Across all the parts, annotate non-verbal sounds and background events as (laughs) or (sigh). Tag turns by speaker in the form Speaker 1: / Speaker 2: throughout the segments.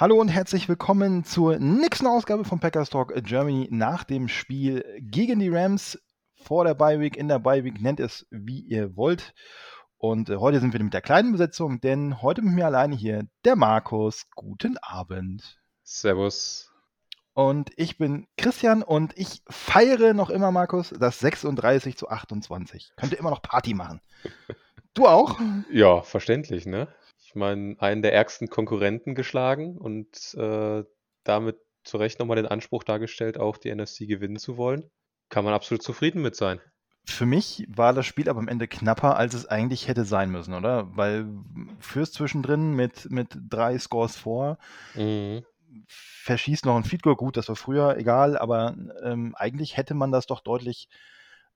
Speaker 1: Hallo und herzlich willkommen zur nächsten Ausgabe von Packers Talk Germany nach dem Spiel gegen die Rams vor der Bye Week, in der Bye Week, nennt es wie ihr wollt. Und äh, heute sind wir mit der kleinen Besetzung, denn heute mit mir alleine hier der Markus. Guten Abend.
Speaker 2: Servus.
Speaker 1: Und ich bin Christian und ich feiere noch immer, Markus, das 36 zu 28. Könnte immer noch Party machen. Du auch?
Speaker 2: Ja, verständlich, ne? Ich meine, einen der ärgsten Konkurrenten geschlagen und äh, damit zu Recht nochmal den Anspruch dargestellt, auch die NFC gewinnen zu wollen. Kann man absolut zufrieden mit sein.
Speaker 1: Für mich war das Spiel aber am Ende knapper, als es eigentlich hätte sein müssen, oder? Weil fürs Zwischendrin mit, mit drei Scores vor,
Speaker 2: Mhm.
Speaker 1: verschießt noch ein Feed Goal, gut, das war früher, egal, aber ähm, eigentlich hätte man das doch deutlich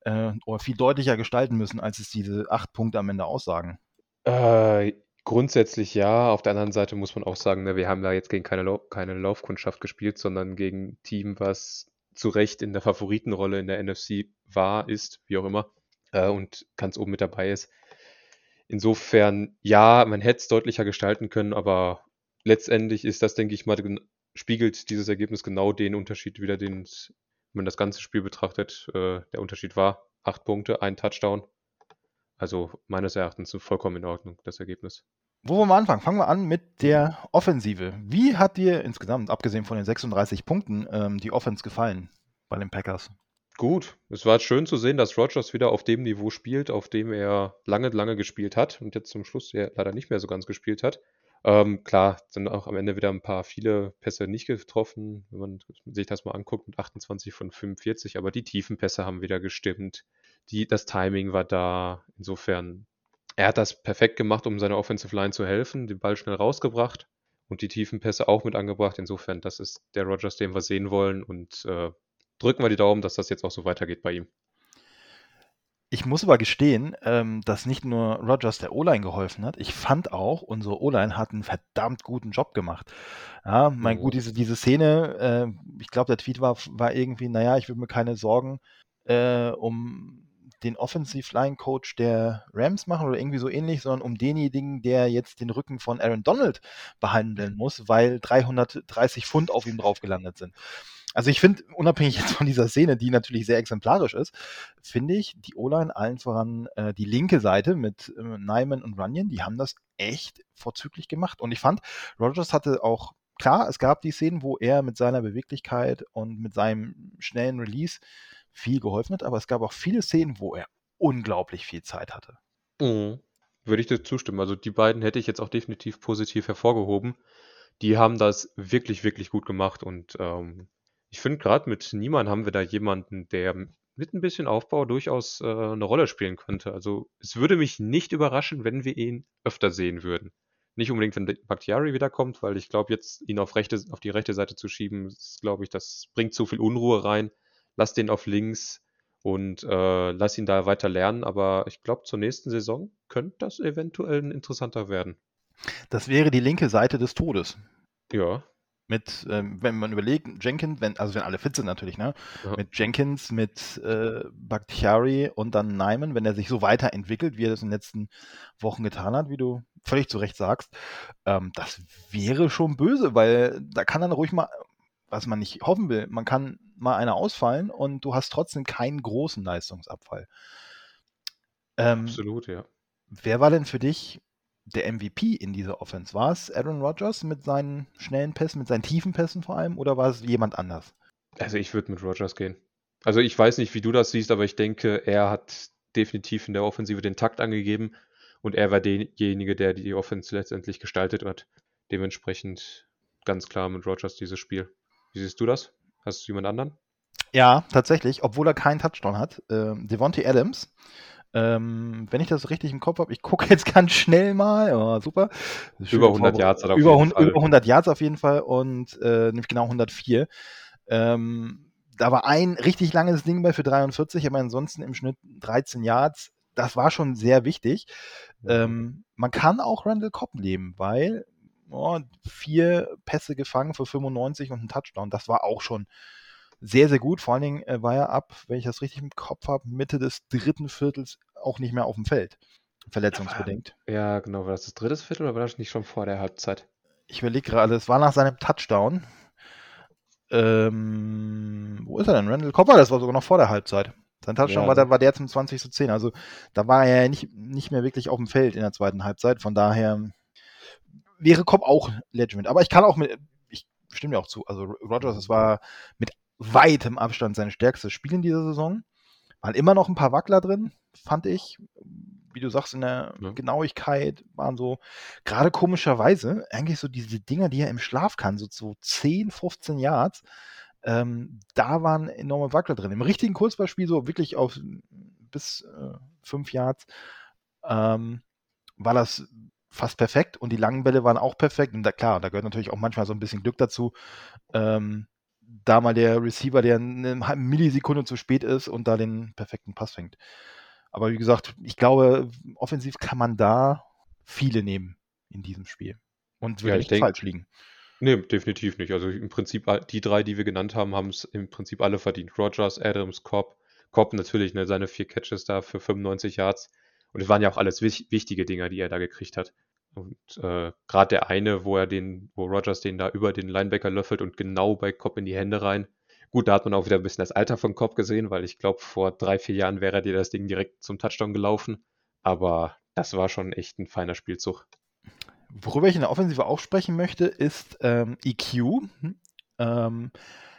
Speaker 1: äh, oder viel deutlicher gestalten müssen, als es diese acht Punkte am Ende aussagen.
Speaker 2: Äh, grundsätzlich ja. Auf der anderen Seite muss man auch sagen, ne, wir haben da jetzt gegen keine, Lau keine Laufkundschaft gespielt, sondern gegen ein Team, was zu Recht in der Favoritenrolle in der NFC war, ist, wie auch immer, äh, und ganz oben mit dabei ist. Insofern, ja, man hätte es deutlicher gestalten können, aber letztendlich ist das, denke ich mal, spiegelt dieses Ergebnis genau den Unterschied wieder, den wenn man das ganze Spiel betrachtet, äh, der Unterschied war. Acht Punkte, ein Touchdown. Also meines Erachtens vollkommen in Ordnung, das Ergebnis.
Speaker 1: Wo wollen wir anfangen? Fangen wir an mit der Offensive. Wie hat dir insgesamt, abgesehen von den 36 Punkten, ähm, die Offense gefallen bei den Packers?
Speaker 2: Gut, es war schön zu sehen, dass Rogers wieder auf dem Niveau spielt, auf dem er lange, lange gespielt hat und jetzt zum Schluss ja leider nicht mehr so ganz gespielt hat. Ähm, klar, sind auch am Ende wieder ein paar viele Pässe nicht getroffen, wenn man sich das mal anguckt, mit 28 von 45, aber die tiefen Pässe haben wieder gestimmt. Die, das Timing war da. Insofern, er hat das perfekt gemacht, um seiner Offensive Line zu helfen, den Ball schnell rausgebracht und die tiefen Pässe auch mit angebracht. Insofern, das ist der Rogers, den wir sehen wollen und äh, drücken wir die Daumen, dass das jetzt auch so weitergeht bei ihm.
Speaker 1: Ich muss aber gestehen, ähm, dass nicht nur Rogers der O-Line geholfen hat. Ich fand auch, unsere O-Line hat einen verdammt guten Job gemacht. Ja, mein
Speaker 2: Mhm.
Speaker 1: gut, diese, diese Szene, äh, ich glaube, der Tweet war, war irgendwie, naja, ich würde mir keine Sorgen äh, um den Offensive Line Coach der Rams machen oder irgendwie so ähnlich, sondern um denjenigen, der jetzt den Rücken von Aaron Donald behandeln muss, weil 330 Pfund auf ihm drauf gelandet sind. Also ich finde, unabhängig jetzt von dieser Szene, die natürlich sehr exemplarisch ist, finde ich die O-Line allen voran äh, die linke Seite mit äh, Nyman und Runyon, die haben das echt vorzüglich gemacht. Und ich fand, Rogers hatte auch, klar, es gab die Szenen, wo er mit seiner Beweglichkeit und mit seinem schnellen Release viel geholfen hat, aber es gab auch viele Szenen, wo er unglaublich viel Zeit hatte.
Speaker 2: Mhm. Würde ich dir zustimmen. Also die beiden hätte ich jetzt auch definitiv positiv hervorgehoben. Die haben das wirklich, wirklich gut gemacht. Und ähm, ich finde, gerade mit Niemann haben wir da jemanden, der mit ein bisschen Aufbau durchaus äh, eine Rolle spielen könnte. Also es würde mich nicht überraschen, wenn wir ihn öfter sehen würden. Nicht unbedingt, wenn Bakhtiari wiederkommt, weil ich glaube, jetzt ihn auf, rechte, auf die rechte Seite zu schieben, glaube ich, das bringt zu viel Unruhe rein. Lass den auf links und äh, lass ihn da weiter lernen. Aber ich glaube, zur nächsten Saison könnte das eventuell ein interessanter werden.
Speaker 1: Das wäre die linke Seite des Todes.
Speaker 2: Ja.
Speaker 1: Mit, ähm, wenn man überlegt, Jenkins, wenn, also wenn alle fit sind natürlich, ne?
Speaker 2: Ja.
Speaker 1: Mit Jenkins, mit äh, Bakhtiari und dann Nyman, wenn er sich so weiterentwickelt, wie er das in den letzten Wochen getan hat, wie du völlig zu Recht sagst, ähm, das wäre schon böse, weil da kann dann ruhig mal, was man nicht hoffen will, man kann mal einer ausfallen und du hast trotzdem keinen großen Leistungsabfall. Ähm,
Speaker 2: Absolut, ja.
Speaker 1: wer war denn für dich der MVP in dieser Offense? War es Aaron Rodgers mit seinen schnellen Pässen, mit seinen tiefen Pässen vor allem, oder war es jemand anders?
Speaker 2: Also ich würde mit Rogers gehen. Also ich weiß nicht, wie du das siehst, aber ich denke, er hat definitiv in der Offensive den Takt angegeben und er war derjenige, der die Offense letztendlich gestaltet hat. Dementsprechend ganz klar mit Rogers dieses Spiel. Wie siehst du das? Hast du jemand anderen?
Speaker 1: Ja, tatsächlich, obwohl er keinen Touchdown hat. Ähm, Devontae Adams Ähm, wenn ich das richtig im Kopf habe, ich gucke (laughs) jetzt ganz schnell mal. Oh, super.
Speaker 2: Über 100 Yards
Speaker 1: hat er auf über, jeden Fall. über 100 Yards auf jeden Fall und äh, nämlich genau 104. Ähm, da war ein richtig langes Ding bei für 43, aber ansonsten im Schnitt 13 Yards. Das war schon sehr wichtig. Mhm. Ähm, man kann auch Randall Cobb nehmen, weil oh, vier Pässe gefangen für 95 und ein Touchdown. Das war auch schon sehr, sehr gut. Vor allen Dingen äh, war er ab, wenn ich das richtig im Kopf habe, Mitte des dritten Viertels auch nicht mehr auf dem Feld. Verletzungsbedingt.
Speaker 2: Ja, genau. War das das dritte Viertel oder war das nicht schon vor der Halbzeit?
Speaker 1: Ich überlege gerade, es war nach seinem Touchdown. Ähm, wo ist er denn? Randall Copper, das war sogar noch vor der Halbzeit. Sein Touchdown ja. war, der, war der zum 20 zu 10. Also da war er ja nicht, nicht mehr wirklich auf dem Feld in der zweiten Halbzeit. Von daher wäre Cobb auch Legend. Aber ich kann auch mit, ich stimme ja auch zu. Also Rogers, es war mit weitem Abstand sein stärkstes Spiel in dieser Saison. Waren immer noch ein paar Wackler drin, fand ich. Wie du sagst, in der ja. Genauigkeit waren so, gerade komischerweise, eigentlich so diese Dinger, die er im Schlaf kann, so, so 10, 15 Yards, ähm, da waren enorme Wackler drin. Im richtigen Kurzballspiel, so wirklich auf bis äh, 5 Yards, ähm, war das fast perfekt und die langen Bälle waren auch perfekt. Und da, klar, da gehört natürlich auch manchmal so ein bisschen Glück dazu. Ähm, da mal der Receiver, der eine Millisekunde zu spät ist und da den perfekten Pass fängt. Aber wie gesagt, ich glaube, offensiv kann man da viele nehmen in diesem Spiel. Und würde ja, nicht falsch liegen.
Speaker 2: Nee, definitiv nicht. Also im Prinzip, die drei, die wir genannt haben, haben es im Prinzip alle verdient. Rogers, Adams, Cobb. Cobb natürlich, ne, seine vier Catches da für 95 Yards. Und es waren ja auch alles wichtige Dinger, die er da gekriegt hat. Und äh, gerade der eine, wo er den, wo Rogers den da über den Linebacker löffelt und genau bei Cobb in die Hände rein. Gut, da hat man auch wieder ein bisschen das Alter von Cobb gesehen, weil ich glaube, vor drei, vier Jahren wäre dir das Ding direkt zum Touchdown gelaufen. Aber das war schon echt ein feiner Spielzug.
Speaker 1: Worüber ich in der Offensive auch sprechen möchte, ist ähm, EQ. Ähm,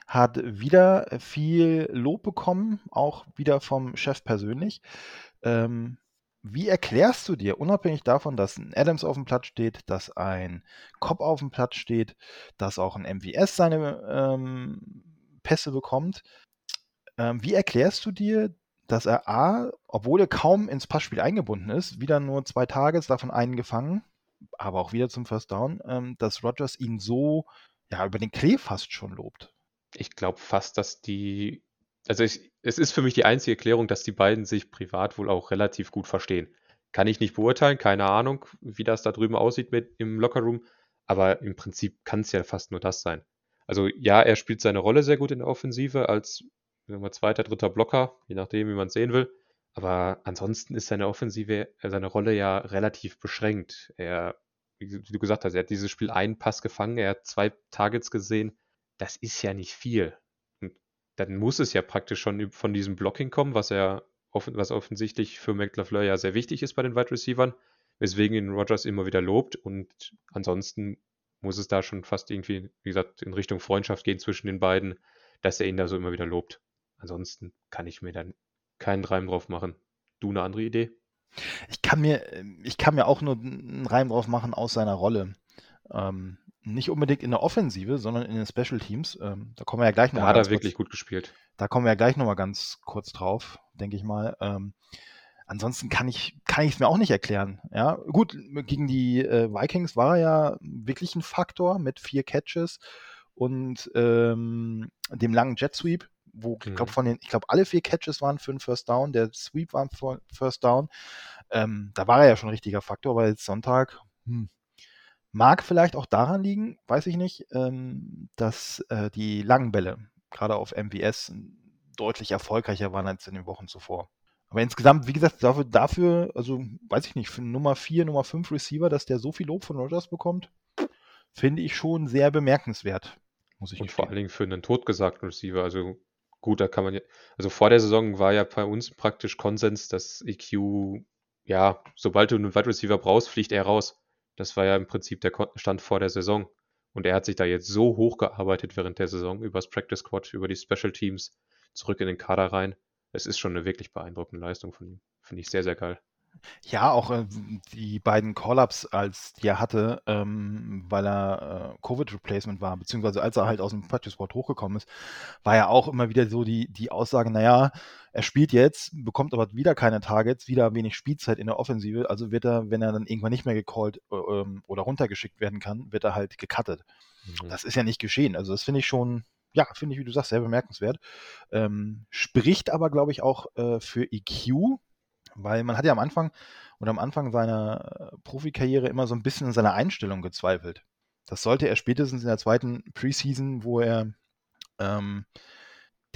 Speaker 1: hat wieder viel Lob bekommen, auch wieder vom Chef persönlich. Ähm, wie erklärst du dir, unabhängig davon, dass ein Adams auf dem Platz steht, dass ein Cobb auf dem Platz steht, dass auch ein MVS seine ähm, Pässe bekommt, ähm, wie erklärst du dir, dass er A, obwohl er kaum ins Passspiel eingebunden ist, wieder nur zwei Tages, davon einen gefangen, aber auch wieder zum First Down, ähm, dass Rogers ihn so ja, über den Klee fast schon lobt?
Speaker 2: Ich glaube fast, dass die also ich, es ist für mich die einzige Erklärung, dass die beiden sich privat wohl auch relativ gut verstehen. Kann ich nicht beurteilen, keine Ahnung, wie das da drüben aussieht mit im Lockerroom, aber im Prinzip kann es ja fast nur das sein. Also ja, er spielt seine Rolle sehr gut in der Offensive als wir, zweiter, dritter Blocker, je nachdem, wie man es sehen will. Aber ansonsten ist seine Offensive, äh, seine Rolle ja relativ beschränkt. Er, wie du gesagt hast, er hat dieses Spiel einen Pass gefangen, er hat zwei Targets gesehen. Das ist ja nicht viel dann muss es ja praktisch schon von diesem Blocking kommen, was er was offensichtlich für McLaFleur ja sehr wichtig ist bei den Wide Receivern, weswegen ihn Rogers immer wieder lobt und ansonsten muss es da schon fast irgendwie, wie gesagt, in Richtung Freundschaft gehen zwischen den beiden, dass er ihn da so immer wieder lobt. Ansonsten kann ich mir dann keinen Reim drauf machen. Du eine andere Idee?
Speaker 1: Ich kann mir, ich kann mir auch nur einen Reim drauf machen aus seiner Rolle. Ähm, nicht unbedingt in der Offensive, sondern in den Special Teams. Ähm, da kommen wir ja gleich noch.
Speaker 2: Da hat er wirklich kurz, gut gespielt.
Speaker 1: Da kommen wir ja gleich noch mal ganz kurz drauf, denke ich mal. Ähm, ansonsten kann ich kann ich es mir auch nicht erklären. Ja, gut gegen die äh, Vikings war er ja wirklich ein Faktor mit vier Catches und ähm, dem langen Jet Sweep, wo ich glaube mhm. von den ich glaube alle vier Catches waren für einen First Down, der Sweep war für First Down. Ähm, da war er ja schon ein richtiger Faktor, aber jetzt Sonntag. Hm, Mag vielleicht auch daran liegen, weiß ich nicht, ähm, dass äh, die langen Bälle, gerade auf MVS, deutlich erfolgreicher waren als in den Wochen zuvor. Aber insgesamt, wie gesagt, dafür, dafür also weiß ich nicht, für Nummer 4, Nummer 5 Receiver, dass der so viel Lob von Rogers bekommt, finde ich schon sehr bemerkenswert.
Speaker 2: Muss ich Und vor allen Dingen für einen totgesagten Receiver. Also gut, da kann man ja, also vor der Saison war ja bei uns praktisch Konsens, dass EQ, ja, sobald du einen Wide Receiver brauchst, fliegt er raus. Das war ja im Prinzip der Stand vor der Saison. Und er hat sich da jetzt so hochgearbeitet während der Saison, übers Practice Squad, über die Special Teams, zurück in den Kader rein. Es ist schon eine wirklich beeindruckende Leistung von ihm. Finde ich sehr, sehr geil.
Speaker 1: Ja, auch äh, die beiden Call-Ups, als die er hatte, ähm, weil er äh, Covid-Replacement war, beziehungsweise als er halt aus dem Practice Squad hochgekommen ist, war ja auch immer wieder so die, die Aussage, naja, er spielt jetzt, bekommt aber wieder keine Targets, wieder wenig Spielzeit in der Offensive, also wird er, wenn er dann irgendwann nicht mehr gecallt äh, ähm, oder runtergeschickt werden kann, wird er halt gecuttet. Mhm. Das ist ja nicht geschehen. Also das finde ich schon, ja, finde ich, wie du sagst, sehr bemerkenswert. Ähm, spricht aber, glaube ich, auch äh, für EQ, weil man hat ja am Anfang oder am Anfang seiner äh, Profikarriere immer so ein bisschen in seiner Einstellung gezweifelt. Das sollte er spätestens in der zweiten Preseason, wo er ähm,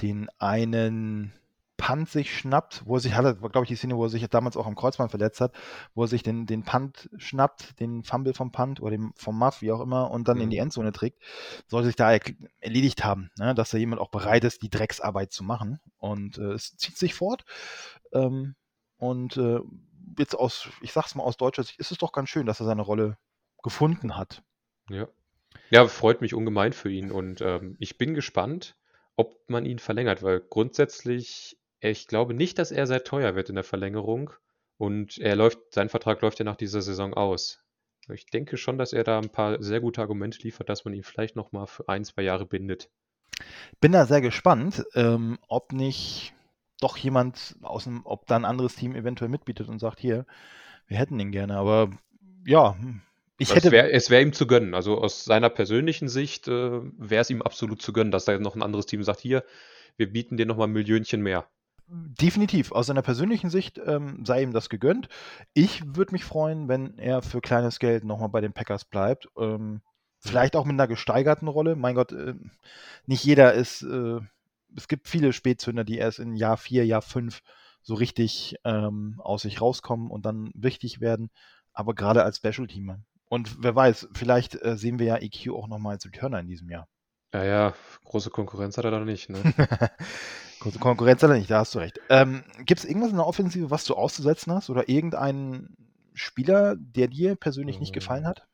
Speaker 1: den einen Punt sich schnappt, wo er sich, hatte, glaube ich, die Szene, wo er sich damals auch am Kreuzband verletzt hat, wo er sich den, den Punt schnappt, den Fumble vom Punt oder dem, vom Muff, wie auch immer, und dann mhm. in die mhm. Endzone trägt, sollte sich da erledigt haben, ne? dass da jemand auch bereit ist, die Drecksarbeit zu machen. Und äh, es zieht sich fort. Ähm, und äh, jetzt aus, ich sag's mal aus deutscher Sicht, ist es doch ganz schön, dass er seine Rolle gefunden hat.
Speaker 2: Ja. Ja, freut mich ungemein für ihn und ähm, ich bin gespannt, ob man ihn verlängert, weil grundsätzlich, ich glaube nicht, dass er sehr teuer wird in der Verlängerung und er läuft, sein Vertrag läuft ja nach dieser Saison aus. Ich denke schon, dass er da ein paar sehr gute Argumente liefert, dass man ihn vielleicht nochmal für ein, zwei Jahre bindet.
Speaker 1: Bin da sehr gespannt, ähm, ob nicht doch jemand aus dem, ob da ein anderes Team eventuell mitbietet und sagt, hier, wir hätten ihn gerne. Aber ja,
Speaker 2: ich hätte. Wär, es wäre ihm zu gönnen. Also aus seiner persönlichen Sicht äh, wäre es ihm absolut zu gönnen, dass da noch ein anderes Team sagt, hier, wir bieten dir nochmal ein Millionchen mehr.
Speaker 1: Definitiv. Aus seiner persönlichen Sicht ähm, sei ihm das gegönnt. Ich würde mich freuen, wenn er für kleines Geld nochmal bei den Packers bleibt. Ähm, vielleicht auch mit einer gesteigerten Rolle. Mein Gott, äh, nicht jeder ist äh, es gibt viele Spätzünder, die erst in Jahr 4, Jahr 5 so richtig ähm, aus sich rauskommen und dann wichtig werden, aber gerade als Special-Teamer. Und wer weiß, vielleicht äh, sehen wir ja EQ auch nochmal als Returner in diesem Jahr.
Speaker 2: Ja, ja, große Konkurrenz hat er da nicht, ne? (laughs)
Speaker 1: große Konkurrenz hat er nicht, da hast du recht. Ähm, Gibt es irgendwas in der Offensive, was du auszusetzen hast? Oder irgendeinen Spieler, der dir persönlich nicht gefallen hat?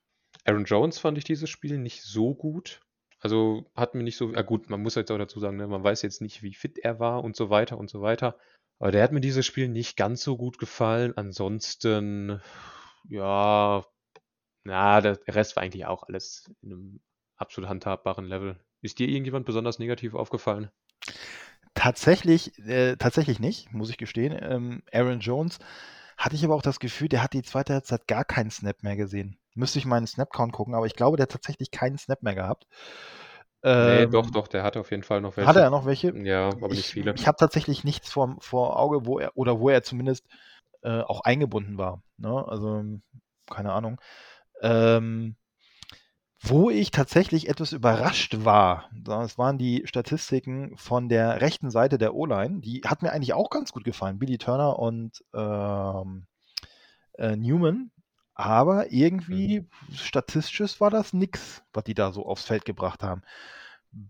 Speaker 2: Aaron Jones fand ich dieses Spiel nicht so gut. Also hat mir nicht so, ja gut, man muss jetzt auch dazu sagen, ne, man weiß jetzt nicht, wie fit er war und so weiter und so weiter. Aber der hat mir dieses Spiel nicht ganz so gut gefallen. Ansonsten, ja, na, der Rest war eigentlich auch alles in einem absolut handhabbaren Level. Ist dir irgendjemand besonders negativ aufgefallen?
Speaker 1: Tatsächlich, äh, tatsächlich nicht, muss ich gestehen. Ähm, Aaron Jones hatte ich aber auch das Gefühl, der hat die zweite Halbzeit gar keinen Snap mehr gesehen. Müsste ich meinen Snap-Count gucken, aber ich glaube, der hat tatsächlich keinen Snap mehr gehabt.
Speaker 2: Nee, ähm, doch, doch, der hatte auf jeden Fall noch
Speaker 1: welche. Hatte er noch welche?
Speaker 2: Ja, aber
Speaker 1: ich,
Speaker 2: nicht viele.
Speaker 1: Ich habe tatsächlich nichts vor, vor Auge, wo er, oder wo er zumindest äh, auch eingebunden war. Ne? Also, keine Ahnung. Ähm, wo ich tatsächlich etwas überrascht war, das waren die Statistiken von der rechten Seite der O-Line. Die hat mir eigentlich auch ganz gut gefallen. Billy Turner und ähm, äh, Newman aber irgendwie, mhm. statistisches war das nix, was die da so aufs Feld gebracht haben.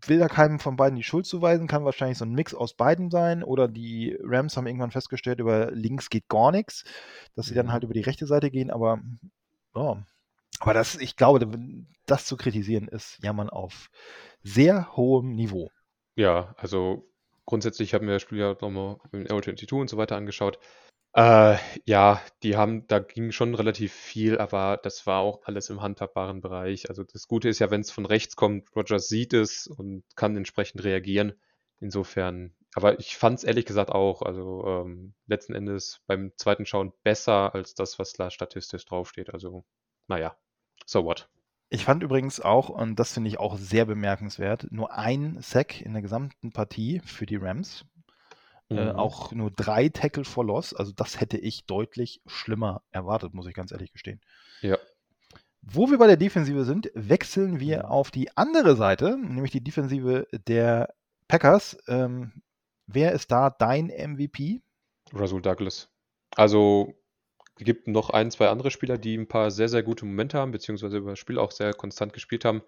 Speaker 1: Will da keinem von beiden die Schuld zuweisen, kann wahrscheinlich so ein Mix aus beiden sein. Oder die Rams haben irgendwann festgestellt, über links geht gar nichts, dass sie dann halt mhm. über die rechte Seite gehen, aber ja. Aber das, ich glaube, das zu kritisieren, ist Jammern auf sehr hohem Niveau.
Speaker 2: Ja, also grundsätzlich haben wir das Spiel ja nochmal im Aero 22 und so weiter angeschaut. Äh, ja, die haben da ging schon relativ viel, aber das war auch alles im handhabbaren Bereich. Also das Gute ist ja, wenn es von rechts kommt, Rogers sieht es und kann entsprechend reagieren. Insofern, aber ich fand es ehrlich gesagt auch, also ähm, letzten Endes beim zweiten Schauen besser als das, was da statistisch draufsteht. Also, naja, so what.
Speaker 1: Ich fand übrigens auch, und das finde ich auch sehr bemerkenswert, nur ein Sack in der gesamten Partie für die Rams. Äh, mhm. Äh, auch nur drei Tackle for Loss. Also das hätte ich deutlich schlimmer erwartet, muss ich ganz ehrlich gestehen.
Speaker 2: Ja.
Speaker 1: Wo wir bei der Defensive sind, wechseln wir mhm. auf die andere Seite, nämlich die Defensive der Packers. Ähm, wer ist da dein MVP?
Speaker 2: Russell Douglas. Also es gibt noch ein, zwei andere Spieler, die ein paar sehr, sehr gute Momente haben, beziehungsweise über das Spiel auch sehr konstant gespielt haben.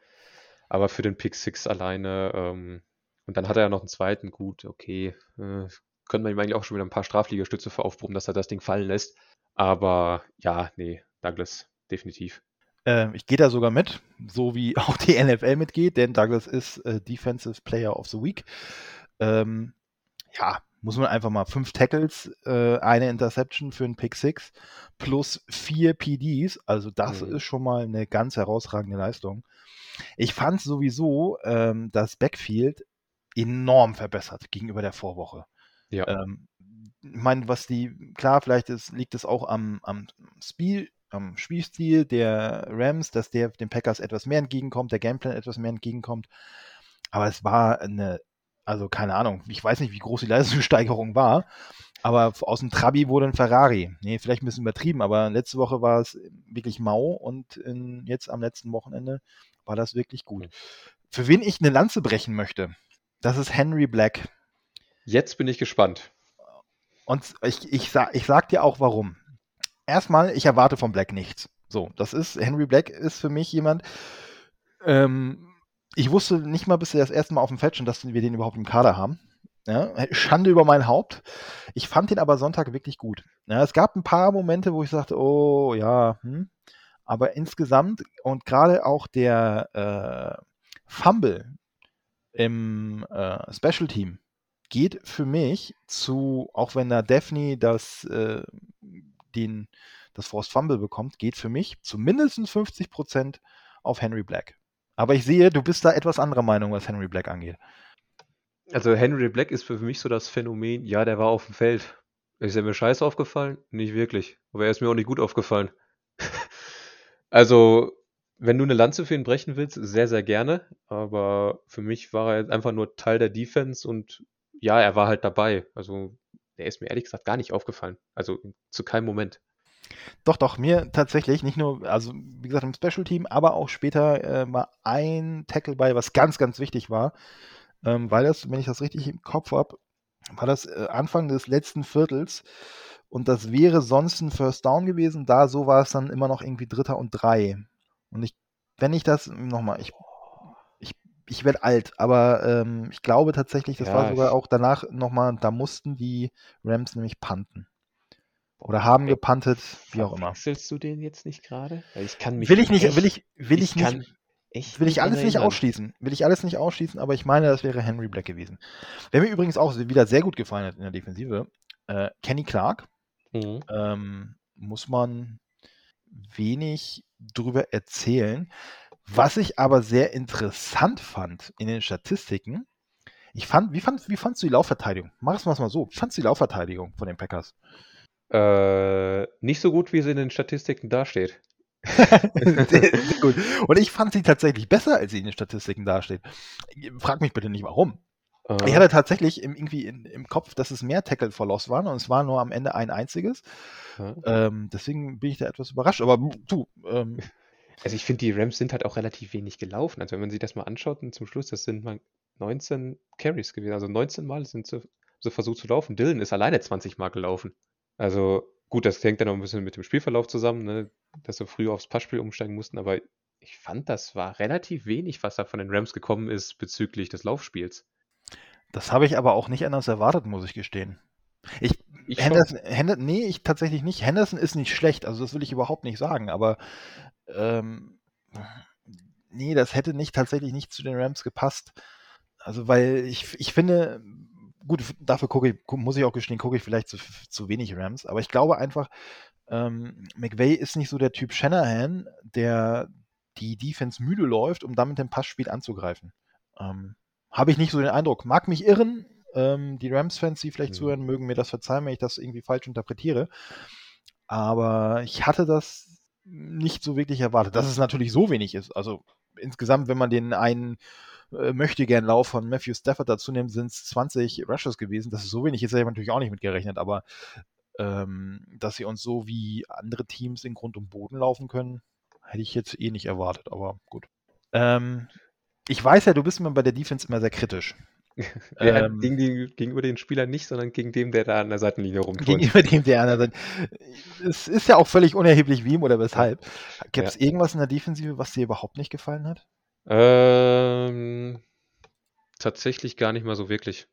Speaker 2: Aber für den Pick Six alleine, ähm, und dann hat er ja noch einen zweiten, gut, okay, äh, könnte man ihm eigentlich auch schon wieder ein paar Strafliegestütze für aufproben, dass er das Ding fallen lässt. Aber ja, nee, Douglas, definitiv.
Speaker 1: Ähm, ich gehe da sogar mit, so wie (laughs) auch die NFL mitgeht, denn Douglas ist äh, Defensive Player of the Week. Ähm, ja, muss man einfach mal fünf Tackles, äh, eine Interception für einen Pick Six plus vier PDs. Also das
Speaker 2: Mhm.
Speaker 1: ist schon mal eine ganz herausragende Leistung. Ich fand sowieso ähm, das Backfield enorm verbessert gegenüber der Vorwoche.
Speaker 2: Ja.
Speaker 1: Ähm, ich meine, was die, klar, vielleicht ist, liegt es auch am, am Spiel, am Spielstil der Rams, dass der den Packers etwas mehr entgegenkommt, der Gameplan etwas mehr entgegenkommt. Aber es war eine, also keine Ahnung, ich weiß nicht, wie groß die (laughs) Leistungssteigerung war, aber aus dem Trabi wurde ein Ferrari. Nee, vielleicht ein bisschen übertrieben, aber letzte Woche war es wirklich mau und in, jetzt am letzten Wochenende war das wirklich gut. Für wen ich eine Lanze brechen möchte, das ist Henry Black.
Speaker 2: Jetzt bin ich gespannt.
Speaker 1: Und ich, ich, sag, ich sag dir auch warum. Erstmal, ich erwarte von Black nichts. So, das ist, Henry Black ist für mich jemand, ähm, ich wusste nicht mal bis das erste Mal auf dem Feld schon, dass wir den überhaupt im Kader haben. Ja, Schande über mein Haupt. Ich fand den aber Sonntag wirklich gut. Ja, es gab ein paar Momente, wo ich sagte, oh ja, hm. aber insgesamt und gerade auch der äh, Fumble im äh, Special Team geht für mich zu, auch wenn da Daphne das, äh, den, das Forced Fumble bekommt, geht für mich zu mindestens 50% auf Henry Black. Aber ich sehe, du bist da etwas anderer Meinung, was Henry Black angeht.
Speaker 2: Also Henry Black ist für mich so das Phänomen, ja, der war auf dem Feld. Ist er mir scheiße aufgefallen? Nicht wirklich. Aber er ist mir auch nicht gut aufgefallen. (laughs) also, wenn du eine Lanze für ihn brechen willst, sehr, sehr gerne. Aber für mich war er einfach nur Teil der Defense und ja, er war halt dabei. Also, er ist mir ehrlich gesagt gar nicht aufgefallen. Also zu keinem Moment.
Speaker 1: Doch, doch, mir tatsächlich, nicht nur, also wie gesagt, im Special Team, aber auch später äh, war ein Tackle bei, was ganz, ganz wichtig war, ähm, weil das, wenn ich das richtig im Kopf habe, war das äh, Anfang des letzten Viertels und das wäre sonst ein First Down gewesen, da so war es dann immer noch irgendwie Dritter und Drei. Und ich, wenn ich das, nochmal, ich, ich, ich werde alt, aber ähm, ich glaube tatsächlich, das
Speaker 2: Ja,
Speaker 1: war sogar
Speaker 2: ich-
Speaker 1: auch danach nochmal, da mussten die Rams nämlich panten. Oder haben
Speaker 2: Ey,
Speaker 1: gepantet, wie auch immer.
Speaker 2: Wechselst du den jetzt nicht gerade? Ich kann mich
Speaker 1: Will ich nicht,
Speaker 2: echt,
Speaker 1: will ich, will ich,
Speaker 2: kann
Speaker 1: nicht,
Speaker 2: echt
Speaker 1: will ich alles nicht ausschließen. Will ich alles nicht ausschließen, aber ich meine, das wäre Henry Black gewesen. Wer mir übrigens auch wieder sehr gut gefallen hat in der Defensive, äh, Kenny Clark,
Speaker 2: Mhm.
Speaker 1: ähm, muss man wenig drüber erzählen. Was ich aber sehr interessant fand in den Statistiken, ich fand, wie, fand, wie fandst du die Laufverteidigung? Mach es mal so. Wie fandst du die Laufverteidigung von den Packers?
Speaker 2: Äh, nicht so gut, wie sie in den Statistiken dasteht. (laughs)
Speaker 1: sehr, sehr gut. Und ich fand sie tatsächlich besser, als sie in den Statistiken dasteht. Frag mich bitte nicht warum. Ich
Speaker 2: Äh,
Speaker 1: hatte tatsächlich im, irgendwie in, im Kopf, dass es mehr Tackle for Loss waren und es war nur am Ende ein einziges.
Speaker 2: ja.
Speaker 1: Ähm, deswegen bin ich da etwas überrascht. Aber du, ähm, (laughs)
Speaker 2: Also ich finde, die Rams sind halt auch relativ wenig gelaufen. Also wenn man sich das mal anschaut und zum Schluss, das sind mal 19 Carries gewesen. Also 19 Mal sind sie so versucht zu laufen. Dylan ist alleine 20 Mal gelaufen. Also gut, das hängt dann auch ein bisschen mit dem Spielverlauf zusammen, ne? dass sie früher aufs Passspiel umsteigen mussten. Aber ich fand, das war relativ wenig, was da von den Rams gekommen ist bezüglich des Laufspiels.
Speaker 1: das habe ich aber auch nicht anders erwartet, muss ich gestehen. Ich,
Speaker 2: Ich.
Speaker 1: Henderson, Henderson, nee, ich tatsächlich nicht. Henderson ist nicht schlecht, also das will ich überhaupt nicht sagen, aber ähm, nee, das hätte nicht tatsächlich nicht zu den Rams gepasst. Also, weil ich, ich finde, gut, dafür gucke ich, muss ich auch gestehen, gucke ich vielleicht zu, zu wenig Rams, aber ich glaube einfach, ähm, McVay ist nicht so der Typ Shanahan, der die Defense müde läuft, um dann mit dem Passspiel anzugreifen. Ähm, Habe ich nicht so den Eindruck. Mag mich irren. Ähm, die Rams-Fans, die vielleicht
Speaker 2: Mhm.
Speaker 1: zuhören, mögen mir das verzeihen, wenn ich das irgendwie falsch interpretiere. Aber ich hatte das nicht so wirklich erwartet. Dass es natürlich so wenig ist. Also insgesamt, wenn man den einen äh, möchte gern Lauf von Matthew Stafford dazu nimmt, sind es 20 Rushes gewesen. Das ist so wenig, ist habe ich natürlich auch nicht mitgerechnet, aber ähm, dass sie uns so wie andere Teams in Grund und Boden laufen können, hätte ich jetzt eh nicht erwartet, aber gut. Ähm, ich weiß ja, du bist immer bei der Defense immer sehr kritisch. (laughs)
Speaker 2: Ja,
Speaker 1: Ähm,
Speaker 2: gegen die, gegenüber den Spielern nicht, sondern gegen den, der da an der Seitenlinie rumturnt.
Speaker 1: Gegenüber dem der anderen. Es ist ja auch völlig unerheblich, wem oder weshalb. Gibt es irgendwas in der Defensive, was dir überhaupt nicht gefallen hat?
Speaker 2: Ähm, tatsächlich gar nicht mal so wirklich.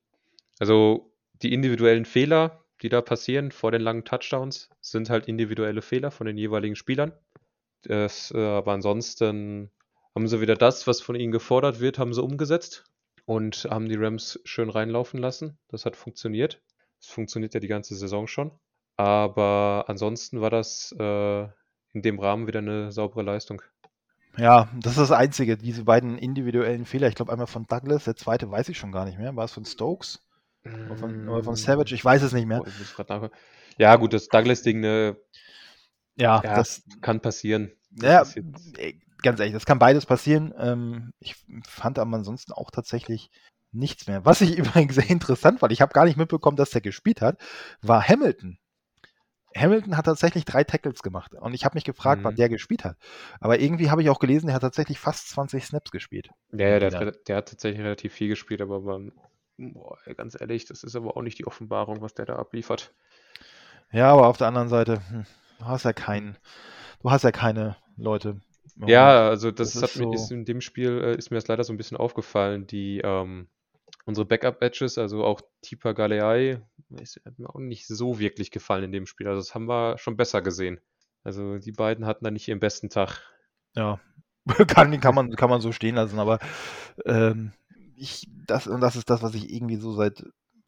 Speaker 2: Also die individuellen Fehler, die da passieren vor den langen Touchdowns, sind halt individuelle Fehler von den jeweiligen Spielern. Das, äh, aber ansonsten haben sie wieder das, was von ihnen gefordert wird, haben sie umgesetzt und haben die Rams schön reinlaufen lassen. Das hat funktioniert. Das funktioniert ja die ganze Saison schon. Aber ansonsten war das äh, in dem Rahmen wieder eine saubere Leistung.
Speaker 1: Ja, das ist das Einzige, diese beiden individuellen Fehler. Ich glaube einmal von Douglas, der zweite weiß ich schon gar nicht mehr. War es von Stokes? Oder von, oder von Savage? Ich weiß es nicht mehr.
Speaker 2: Oh, ja, gut, das Douglas-Ding, ne,
Speaker 1: Ja,
Speaker 2: ja,
Speaker 1: das,
Speaker 2: kann passieren. Das
Speaker 1: ja, ganz ehrlich, das kann beides passieren. Ähm, ich fand aber ansonsten auch tatsächlich nichts mehr. Was ich (laughs) übrigens sehr interessant fand, ich habe gar nicht mitbekommen, dass der gespielt hat, war Hamilton. Hamilton hat tatsächlich drei Tackles gemacht und ich habe mich gefragt, wann
Speaker 2: Mhm.
Speaker 1: der gespielt hat. Aber irgendwie habe ich auch gelesen, er hat tatsächlich fast 20 Snaps gespielt.
Speaker 2: Ja, ja, der, hat- der hat tatsächlich relativ viel gespielt, aber man, boah, ganz ehrlich, das ist aber auch nicht die Offenbarung, was der da abliefert.
Speaker 1: Ja, aber auf der anderen Seite, hm, du hast ja keinen, du hast ja keine Leute. Moment.
Speaker 2: Ja, also das,
Speaker 1: das
Speaker 2: hat
Speaker 1: ist
Speaker 2: mir,
Speaker 1: so-
Speaker 2: ist in dem Spiel äh, ist mir das leider so ein bisschen aufgefallen. Die ähm, unsere Backup-Badges, also auch Tipa Galeai, ist hat mir auch nicht so wirklich gefallen in dem Spiel. Also das haben wir schon besser gesehen. Also die beiden hatten da nicht ihren besten Tag.
Speaker 1: Ja, (laughs) kann, kann, man, kann man so stehen lassen, aber ähm, ich, das, und das ist das, was ich irgendwie so seit,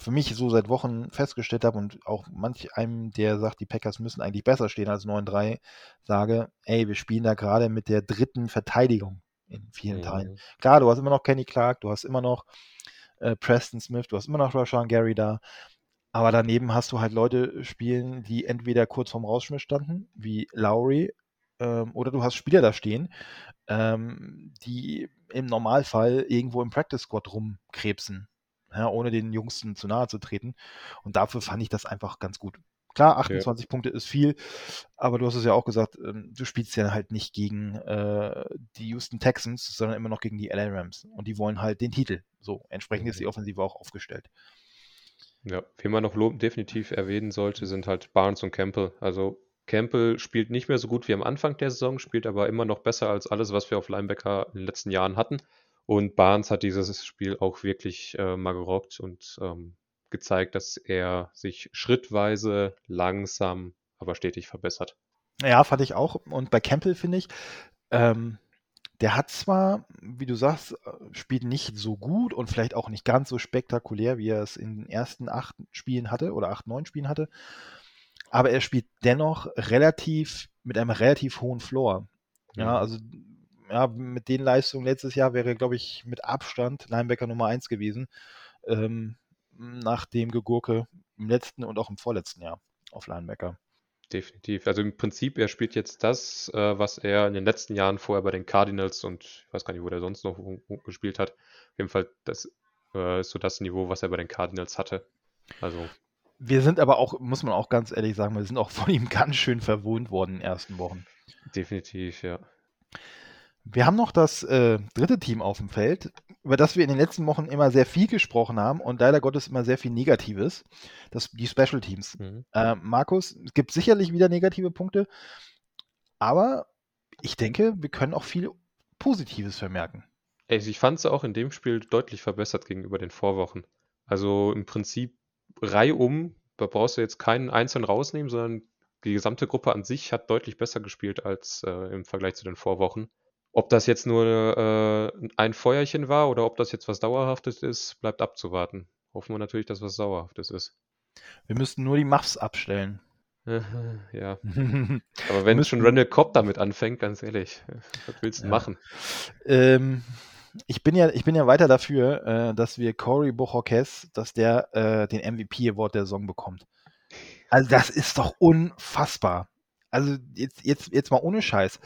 Speaker 1: für mich so seit Wochen festgestellt habe und auch manch einem, der sagt, die Packers müssen eigentlich besser stehen als 9-3, sage, ey, wir spielen da gerade mit der dritten Verteidigung in vielen Teilen.
Speaker 2: Mhm.
Speaker 1: Klar, du hast immer noch Kenny Clark, du hast immer noch äh, Preston Smith, du hast immer noch Rashawn Gary da. Aber daneben hast du halt Leute spielen, die entweder kurz vorm Rausschmiss standen, wie Lowry, ähm, oder du hast Spieler da stehen, ähm, die im Normalfall irgendwo im Practice Squad rumkrebsen, ja, ohne den Jungsten zu nahe zu treten. Und dafür fand ich das einfach ganz gut. Klar, 28 Punkte ist viel, aber du hast es ja auch gesagt, ähm, du spielst ja halt nicht gegen äh, die Houston Texans, sondern immer noch gegen die LA Rams. Und die wollen halt den Titel. So, entsprechend ist die
Speaker 2: Mhm.
Speaker 1: Offensive auch aufgestellt.
Speaker 2: Ja, wen man noch definitiv erwähnen sollte, sind halt Barnes und Campbell. Also Campbell spielt nicht mehr so gut wie am Anfang der Saison, spielt aber immer noch besser als alles, was wir auf Linebacker in den letzten Jahren hatten. Und Barnes hat dieses Spiel auch wirklich äh, mal gerockt und ähm, gezeigt, dass er sich schrittweise, langsam, aber stetig verbessert.
Speaker 1: Ja, fand ich auch. Und bei Campbell finde ich, ähm, der hat zwar, wie du sagst, äh, spielt nicht so gut und vielleicht auch nicht ganz so spektakulär, wie er es in den ersten acht Spielen hatte oder acht, neun Spielen hatte, aber er spielt dennoch relativ mit einem relativ hohen Floor. Ja,
Speaker 2: Mhm.
Speaker 1: also ja, mit den Leistungen letztes Jahr wäre, glaube ich, mit Abstand Linebacker Nummer eins gewesen, ähm, nach dem Gegurke im letzten und auch im vorletzten Jahr auf Linebacker.
Speaker 2: Definitiv. Also im Prinzip, er spielt jetzt das, äh, was er in den letzten Jahren vorher bei den Cardinals und ich weiß gar nicht, wo der sonst noch gespielt hat. Auf jeden Fall, das äh, ist so das Niveau, was er bei den Cardinals hatte. Also,
Speaker 1: Wir sind aber auch, muss man auch ganz ehrlich sagen, wir sind auch von ihm (laughs) ganz schön verwohnt worden in den ersten Wochen.
Speaker 2: definitiv, ja.
Speaker 1: Wir haben noch das äh, dritte Team auf dem Feld, über das wir in den letzten Wochen immer sehr viel gesprochen haben und leider Gottes immer sehr viel Negatives. Das, die Special Teams.
Speaker 2: Mhm.
Speaker 1: Äh, Markus, es gibt sicherlich wieder negative Punkte, aber ich denke, wir können auch viel Positives vermerken.
Speaker 2: Ey, ich fand sie auch in dem Spiel deutlich verbessert gegenüber den Vorwochen. Also im Prinzip reihum, da brauchst du jetzt keinen einzelnen rausnehmen, sondern die gesamte Gruppe an sich hat deutlich besser gespielt als äh, im Vergleich zu den Vorwochen. Ob das jetzt nur äh, ein Feuerchen war oder ob das jetzt was Dauerhaftes ist, bleibt abzuwarten. Hoffen wir natürlich, dass was Dauerhaftes ist.
Speaker 1: Wir müssten nur die Muffs abstellen. (laughs)
Speaker 2: ja, (laughs) aber wenn schon Randall Cobb damit anfängt, ganz ehrlich, was willst du
Speaker 1: Ja.
Speaker 2: machen?
Speaker 1: Ähm, ich, bin ja, ich bin ja weiter dafür, äh, dass wir Cory Bochorquez, dass der äh, den MVP-Award der Saison bekommt. Also das (laughs) ist doch unfassbar. Also jetzt, jetzt, jetzt mal ohne Scheiß.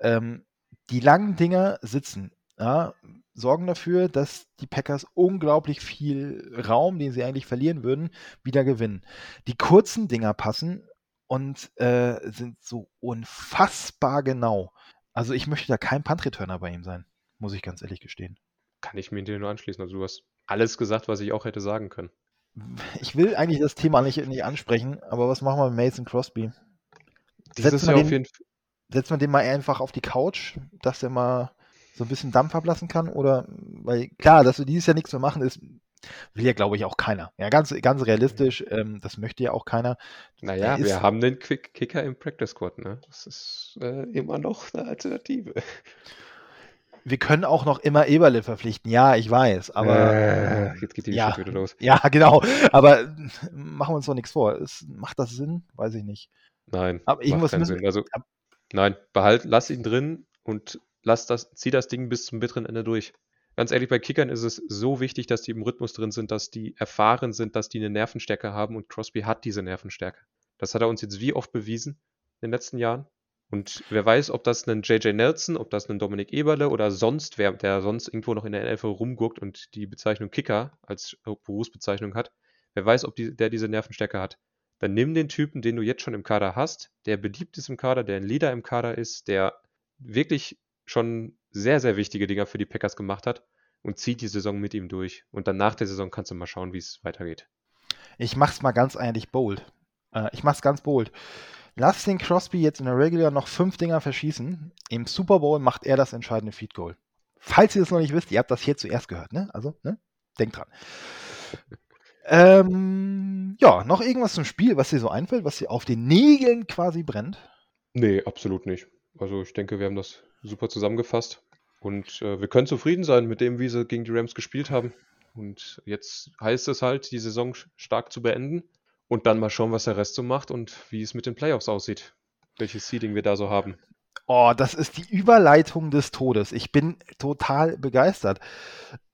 Speaker 1: Ähm, die langen Dinger sitzen, ja, sorgen dafür, dass die Packers unglaublich viel Raum, den sie eigentlich verlieren würden, wieder gewinnen. Die kurzen Dinger passen und äh, sind so unfassbar genau. Also ich möchte da kein Punt-Returner bei ihm sein, muss ich ganz ehrlich gestehen.
Speaker 2: Kann ich mir dir nur anschließen. Also du hast alles gesagt, was ich auch hätte sagen können.
Speaker 1: Ich will eigentlich das Thema nicht, nicht ansprechen, aber was machen wir mit Mason Crosby?
Speaker 2: Dieses Jahr auf
Speaker 1: den-
Speaker 2: jeden Fall.
Speaker 1: Setzen wir den mal einfach auf die Couch, dass der mal so ein bisschen Dampf ablassen kann? Oder, weil klar, dass wir dieses Jahr nichts mehr machen, ist, will ja, glaube ich, auch keiner. Ja, ganz, ganz realistisch, ähm, das möchte ja auch keiner.
Speaker 2: Naja, wir
Speaker 1: ist-
Speaker 2: haben den Quick Kicker im Practice Squad, ne? Das ist äh, immer noch eine Alternative.
Speaker 1: wir können auch noch immer Eberle verpflichten. Ja, ich weiß, aber.
Speaker 2: Äh, jetzt geht die
Speaker 1: ja,
Speaker 2: wieder los.
Speaker 1: Ja, genau. Aber machen wir uns doch nichts vor. Es, macht das Sinn? Weiß ich nicht.
Speaker 2: Nein.
Speaker 1: Aber irgendwas müssen
Speaker 2: Sinn. Also, nein, behalt, lass ihn drin und lass das, zieh das Ding bis zum bitteren Ende durch. Ganz ehrlich, bei Kickern ist es so wichtig, dass die im Rhythmus drin sind, dass die erfahren sind, dass die eine Nervenstärke haben und Crosby hat diese Nervenstärke. Das hat er uns jetzt wie oft bewiesen in den letzten Jahren. Und wer weiß, ob das ein JJ Nelson, ob das ein Dominik Eberle oder sonst wer, der sonst irgendwo noch in der NFL rumguckt und die Bezeichnung Kicker als Berufsbezeichnung hat, wer weiß, ob die, der diese Nervenstärke hat. Dann nimm den Typen, den du jetzt schon im Kader hast, der beliebt ist im Kader, der ein Leader im Kader ist, der wirklich schon sehr, sehr wichtige Dinger für die Packers gemacht hat und zieh die Saison mit ihm durch. Und dann nach der Saison kannst du mal schauen, wie es weitergeht.
Speaker 1: Ich mach's mal ganz eigentlich bold. Äh, ich mach's ganz bold. Lass den Crosby jetzt in der Regular noch fünf Dinger verschießen. Im Super Bowl macht er das entscheidende Feed Goal. Falls ihr das noch nicht wisst, ihr habt das hier zuerst gehört, ne? Also, ne? Denkt dran. Ähm, ja, noch irgendwas zum Spiel, was dir so einfällt, was dir auf den Nägeln quasi brennt?
Speaker 2: Nee, absolut nicht. Also ich denke, wir haben das super zusammengefasst. Und äh, wir können zufrieden sein mit dem, wie sie gegen die Rams gespielt haben. Und jetzt heißt es halt, die Saison stark zu beenden und dann mal schauen, was der Rest so macht und wie es mit den Playoffs aussieht. Welches Seeding wir da so haben.
Speaker 1: Oh, das ist die Überleitung des Todes. Ich bin total begeistert.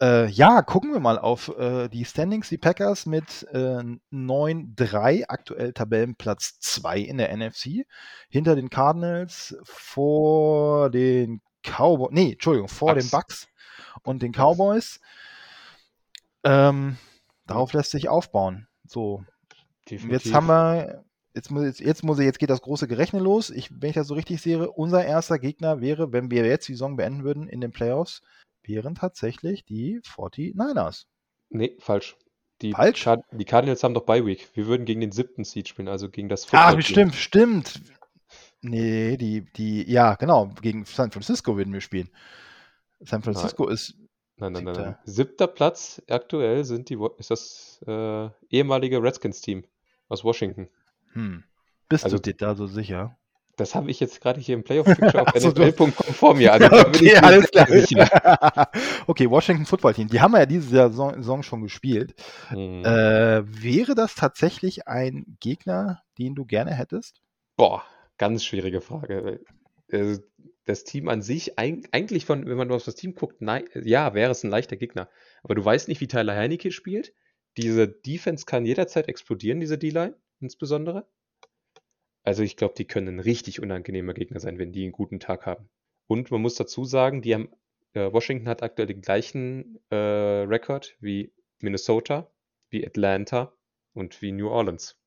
Speaker 1: Äh, ja, gucken wir mal auf äh, die Standings. Die Packers mit äh, 9-3, aktuell Tabellenplatz 2 in der NFC. Hinter den Cardinals, vor den Cowboys, nee, Entschuldigung, vor
Speaker 2: Bucks.
Speaker 1: den Bucks und den Cowboys. Ähm, darauf lässt sich aufbauen. So, jetzt haben wir jetzt muss, jetzt, jetzt muss ich, jetzt geht das große Gerechne los. Ich, wenn ich das so richtig sehe, unser erster Gegner wäre, wenn wir jetzt die Saison beenden würden in den Playoffs, wären tatsächlich die 49ers.
Speaker 2: Nee, falsch. Die,
Speaker 1: Falsch?
Speaker 2: Card die Cardinals haben doch Bye Week. Wir würden gegen den siebten Seed spielen, also gegen das
Speaker 1: Ah, stimmt, stimmt. Nee, die, die, ja, genau, gegen San Francisco würden wir spielen. San Francisco ist,
Speaker 2: Nein, nein, nein, nein.
Speaker 1: Siebter.
Speaker 2: Siebter Platz aktuell sind die, ist das äh, ehemalige Redskins-Team aus Washington.
Speaker 1: Hm, bist
Speaker 2: Also-
Speaker 1: du dir da so sicher?
Speaker 2: Das habe ich jetzt gerade hier im Playoff-Picture auf (laughs) NFL.com vor mir. Also ich
Speaker 1: Okay, alles klar.
Speaker 2: sicher. (laughs)
Speaker 1: okay, Washington Football Team, die haben wir ja diese Saison, Saison schon gespielt.
Speaker 2: Hm.
Speaker 1: Äh, wäre das tatsächlich ein Gegner, den du gerne hättest?
Speaker 2: Boah, ganz schwierige Frage. Äh, Das Team an sich, eig- eigentlich von, wenn man auf das Team guckt, nein, ja, wäre es ein leichter Gegner. Aber du weißt nicht, wie Tyler Heinecke spielt. Diese Defense kann jederzeit explodieren, diese D-Line insbesondere. Also ich glaube, die können ein richtig unangenehmer Gegner sein, wenn die einen guten Tag haben. Und man muss dazu sagen, die haben, äh, Washington hat aktuell den gleichen äh, Rekord wie Minnesota, wie Atlanta und wie New Orleans.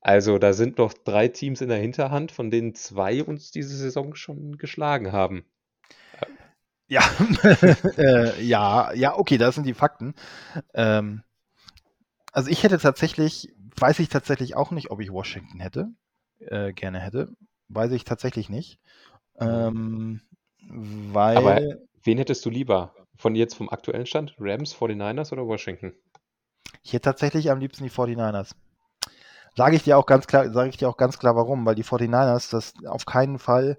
Speaker 2: Also da sind noch drei Teams in der Hinterhand, von denen zwei uns diese Saison schon geschlagen haben.
Speaker 1: Ja, (laughs) äh, ja, ja, okay, das sind die Fakten. Ähm, also ich hätte tatsächlich, weiß ich tatsächlich auch nicht, ob ich Washington hätte, äh, gerne hätte. Weiß ich tatsächlich nicht. Ähm, weil,
Speaker 2: Aber wen hättest du lieber? Von jetzt vom aktuellen Stand? Rams, 49ers oder Washington?
Speaker 1: ich hätte tatsächlich am liebsten die 49ers. Sage ich dir auch ganz klar, sage ich dir auch ganz klar warum, weil die 49ers das auf keinen Fall,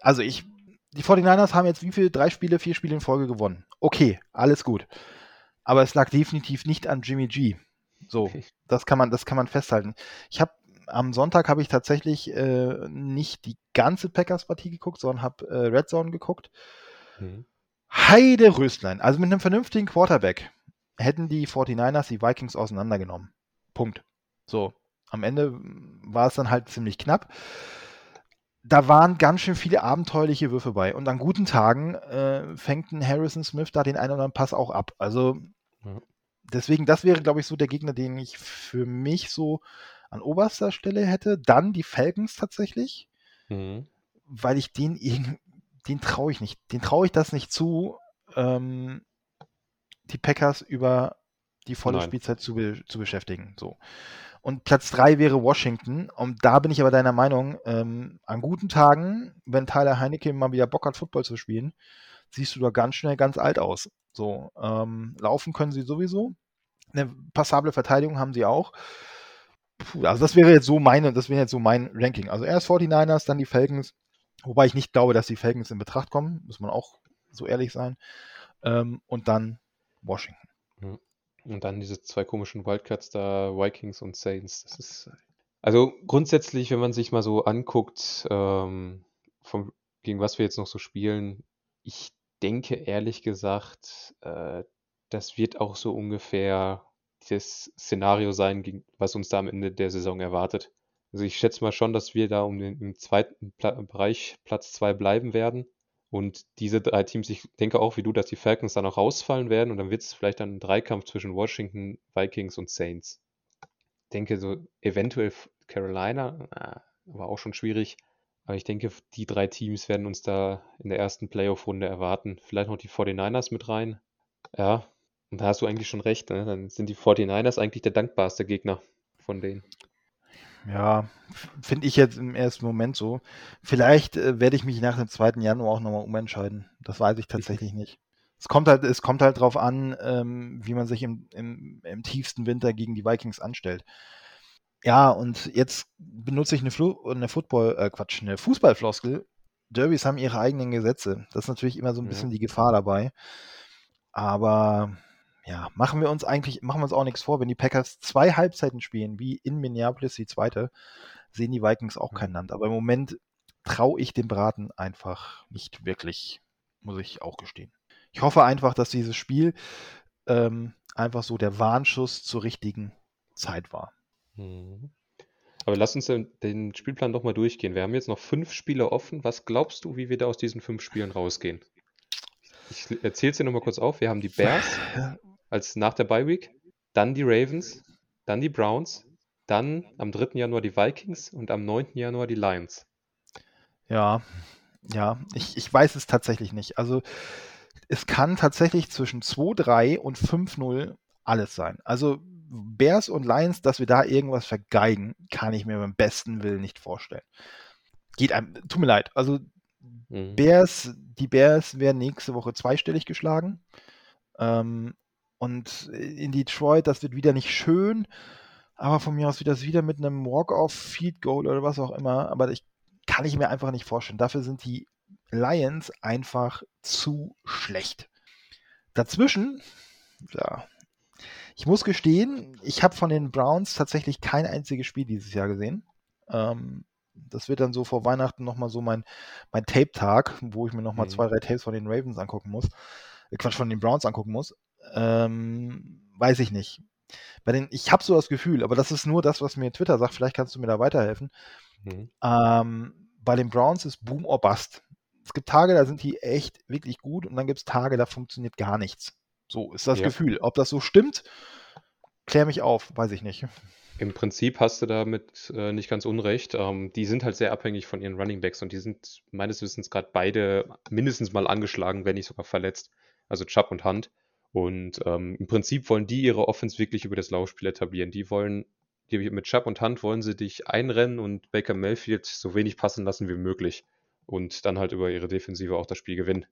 Speaker 1: also ich, die 49ers haben jetzt wie viel? Drei Spiele, vier Spiele in Folge gewonnen. Okay, alles gut. Aber es lag definitiv nicht an Jimmy G. So, das kann man, das kann man festhalten. Ich habe am Sonntag habe ich tatsächlich äh, nicht die ganze Packers-Partie geguckt, sondern habe äh, Red Zone geguckt.
Speaker 2: Mhm.
Speaker 1: Heide Röstlein. Also mit einem vernünftigen Quarterback hätten die 49ers die Vikings auseinandergenommen. Punkt. So, am Ende war es dann halt ziemlich knapp. Da waren ganz schön viele abenteuerliche Würfe bei. Und an guten Tagen äh, fängt ein Harrison Smith da den einen oder anderen Pass auch ab. Also
Speaker 2: Ja.
Speaker 1: Deswegen, das wäre, glaube ich, so der Gegner, den ich für mich so an oberster Stelle hätte. Dann die Falcons tatsächlich
Speaker 2: Mhm.
Speaker 1: weil ich den den traue ich nicht. Den traue ich das nicht zu, ähm, die Packers über die volle
Speaker 2: Nein.
Speaker 1: Spielzeit zu, be zu beschäftigen. So. Und Platz 3 wäre Washington. Und da bin ich aber deiner Meinung, ähm, an guten Tagen, wenn Tyler Heinecke mal wieder Bock hat, Football zu spielen, siehst du da ganz schnell ganz alt aus. So, ähm, laufen können sie sowieso. Eine passable Verteidigung haben sie auch. Puh, also das wäre jetzt so meine, das wäre jetzt so mein Ranking. Also erst 49ers, dann die Falcons, Wobei ich nicht glaube, dass die Falcons in Betracht kommen, muss man auch so ehrlich sein. Ähm, und dann Washington.
Speaker 2: Und dann diese zwei komischen Wildcats da, Vikings und Saints. Das ist. Also grundsätzlich, wenn man sich mal so anguckt, ähm, vom, gegen was wir jetzt noch so spielen, ich denke ehrlich gesagt, äh, das wird auch so ungefähr das Szenario sein, was uns da am Ende der Saison erwartet. Also ich schätze mal schon, dass wir da um den im zweiten Pla Bereich Platz 2 bleiben werden. Und diese drei Teams, ich denke auch wie du, dass die Falcons dann auch rausfallen werden und dann wird es vielleicht dann ein Dreikampf zwischen Washington, Vikings und Saints. Ich denke so eventuell Carolina, na, war auch schon schwierig. Aber ich denke, die drei Teams werden uns da in der ersten Playoff-Runde erwarten. Vielleicht noch die 49ers mit rein. Ja, und da hast du eigentlich schon recht. Ne? Dann sind die 49ers eigentlich der dankbarste Gegner von denen.
Speaker 1: Ja, finde ich jetzt im ersten Moment so. Vielleicht äh, werde ich mich nach dem 2. Januar auch nochmal umentscheiden. Das weiß ich tatsächlich nicht. Es kommt halt, es kommt halt drauf an, ähm, wie man sich im, im, im tiefsten Winter gegen die Vikings anstellt. Ja, und jetzt benutze ich eine, Flu eine Football, äh, Quatsch, eine Fußballfloskel. Derbys haben ihre eigenen Gesetze. Das ist natürlich immer so ein bisschen ja. die Gefahr dabei. Aber ja, machen wir uns eigentlich, machen wir uns auch nichts vor, wenn die Packers zwei Halbzeiten spielen, wie in Minneapolis die zweite, sehen die Vikings auch kein Land. Aber im Moment traue ich dem Braten einfach nicht wirklich, muss ich auch gestehen. Ich hoffe einfach, dass dieses Spiel ähm, einfach so der Warnschuss zur richtigen Zeit war.
Speaker 2: Mhm. Aber lass uns den Spielplan doch mal durchgehen. Wir haben jetzt noch fünf Spiele offen. Was glaubst du, wie wir da aus diesen fünf Spielen rausgehen? Ich erzähle es dir nochmal kurz auf. Wir haben die Bears als nach der Bye Week, dann die Ravens, dann die Browns, dann am 3. Januar die Vikings und am 9. Januar die Lions.
Speaker 1: Ja, ja, ich, ich weiß es tatsächlich nicht. Also es kann tatsächlich zwischen 2-3 und 5-0 alles sein. Also Bears und Lions, dass wir da irgendwas vergeigen, kann ich mir beim besten Willen nicht vorstellen. Geht einem, tut mir leid. Also mhm. Bears, die Bears werden nächste Woche zweistellig geschlagen. Ähm, und in Detroit, das wird wieder nicht schön, aber von mir aus wird das wieder mit einem Walk-off, Feed Goal oder was auch immer. Aber ich kann ich mir einfach nicht vorstellen. Dafür sind die Lions einfach zu schlecht. Dazwischen, ja, ich muss gestehen, ich habe von den Browns tatsächlich kein einziges Spiel dieses Jahr gesehen. Ähm, das wird dann so vor Weihnachten nochmal so mein, mein Tape-Tag, wo ich mir nochmal mhm. zwei, drei Tapes von den Ravens angucken muss. Äh, Quatsch, von den Browns angucken muss. Ähm, weiß ich nicht. Bei den, ich habe so das Gefühl, aber das ist nur das, was mir Twitter sagt. Vielleicht kannst du mir da weiterhelfen. Mhm. Ähm, bei den Browns ist Boom or Bust. Es gibt Tage, da sind die echt wirklich gut und dann gibt es Tage, da funktioniert gar nichts. So ist das ja. Gefühl. Ob das so stimmt, klär mich auf, weiß ich nicht.
Speaker 2: Im Prinzip hast du damit äh, nicht ganz unrecht. Ähm, die sind halt sehr abhängig von ihren Running Backs und die sind meines Wissens gerade beide mindestens mal angeschlagen, wenn nicht sogar verletzt. Also Chubb und Hunt. Und ähm, im Prinzip wollen die ihre Offense wirklich über das Laufspiel etablieren. Die wollen, die, mit Chubb und Hunt wollen sie dich einrennen und Baker Mayfield so wenig passen lassen wie möglich. Und dann halt über ihre Defensive auch das Spiel gewinnen.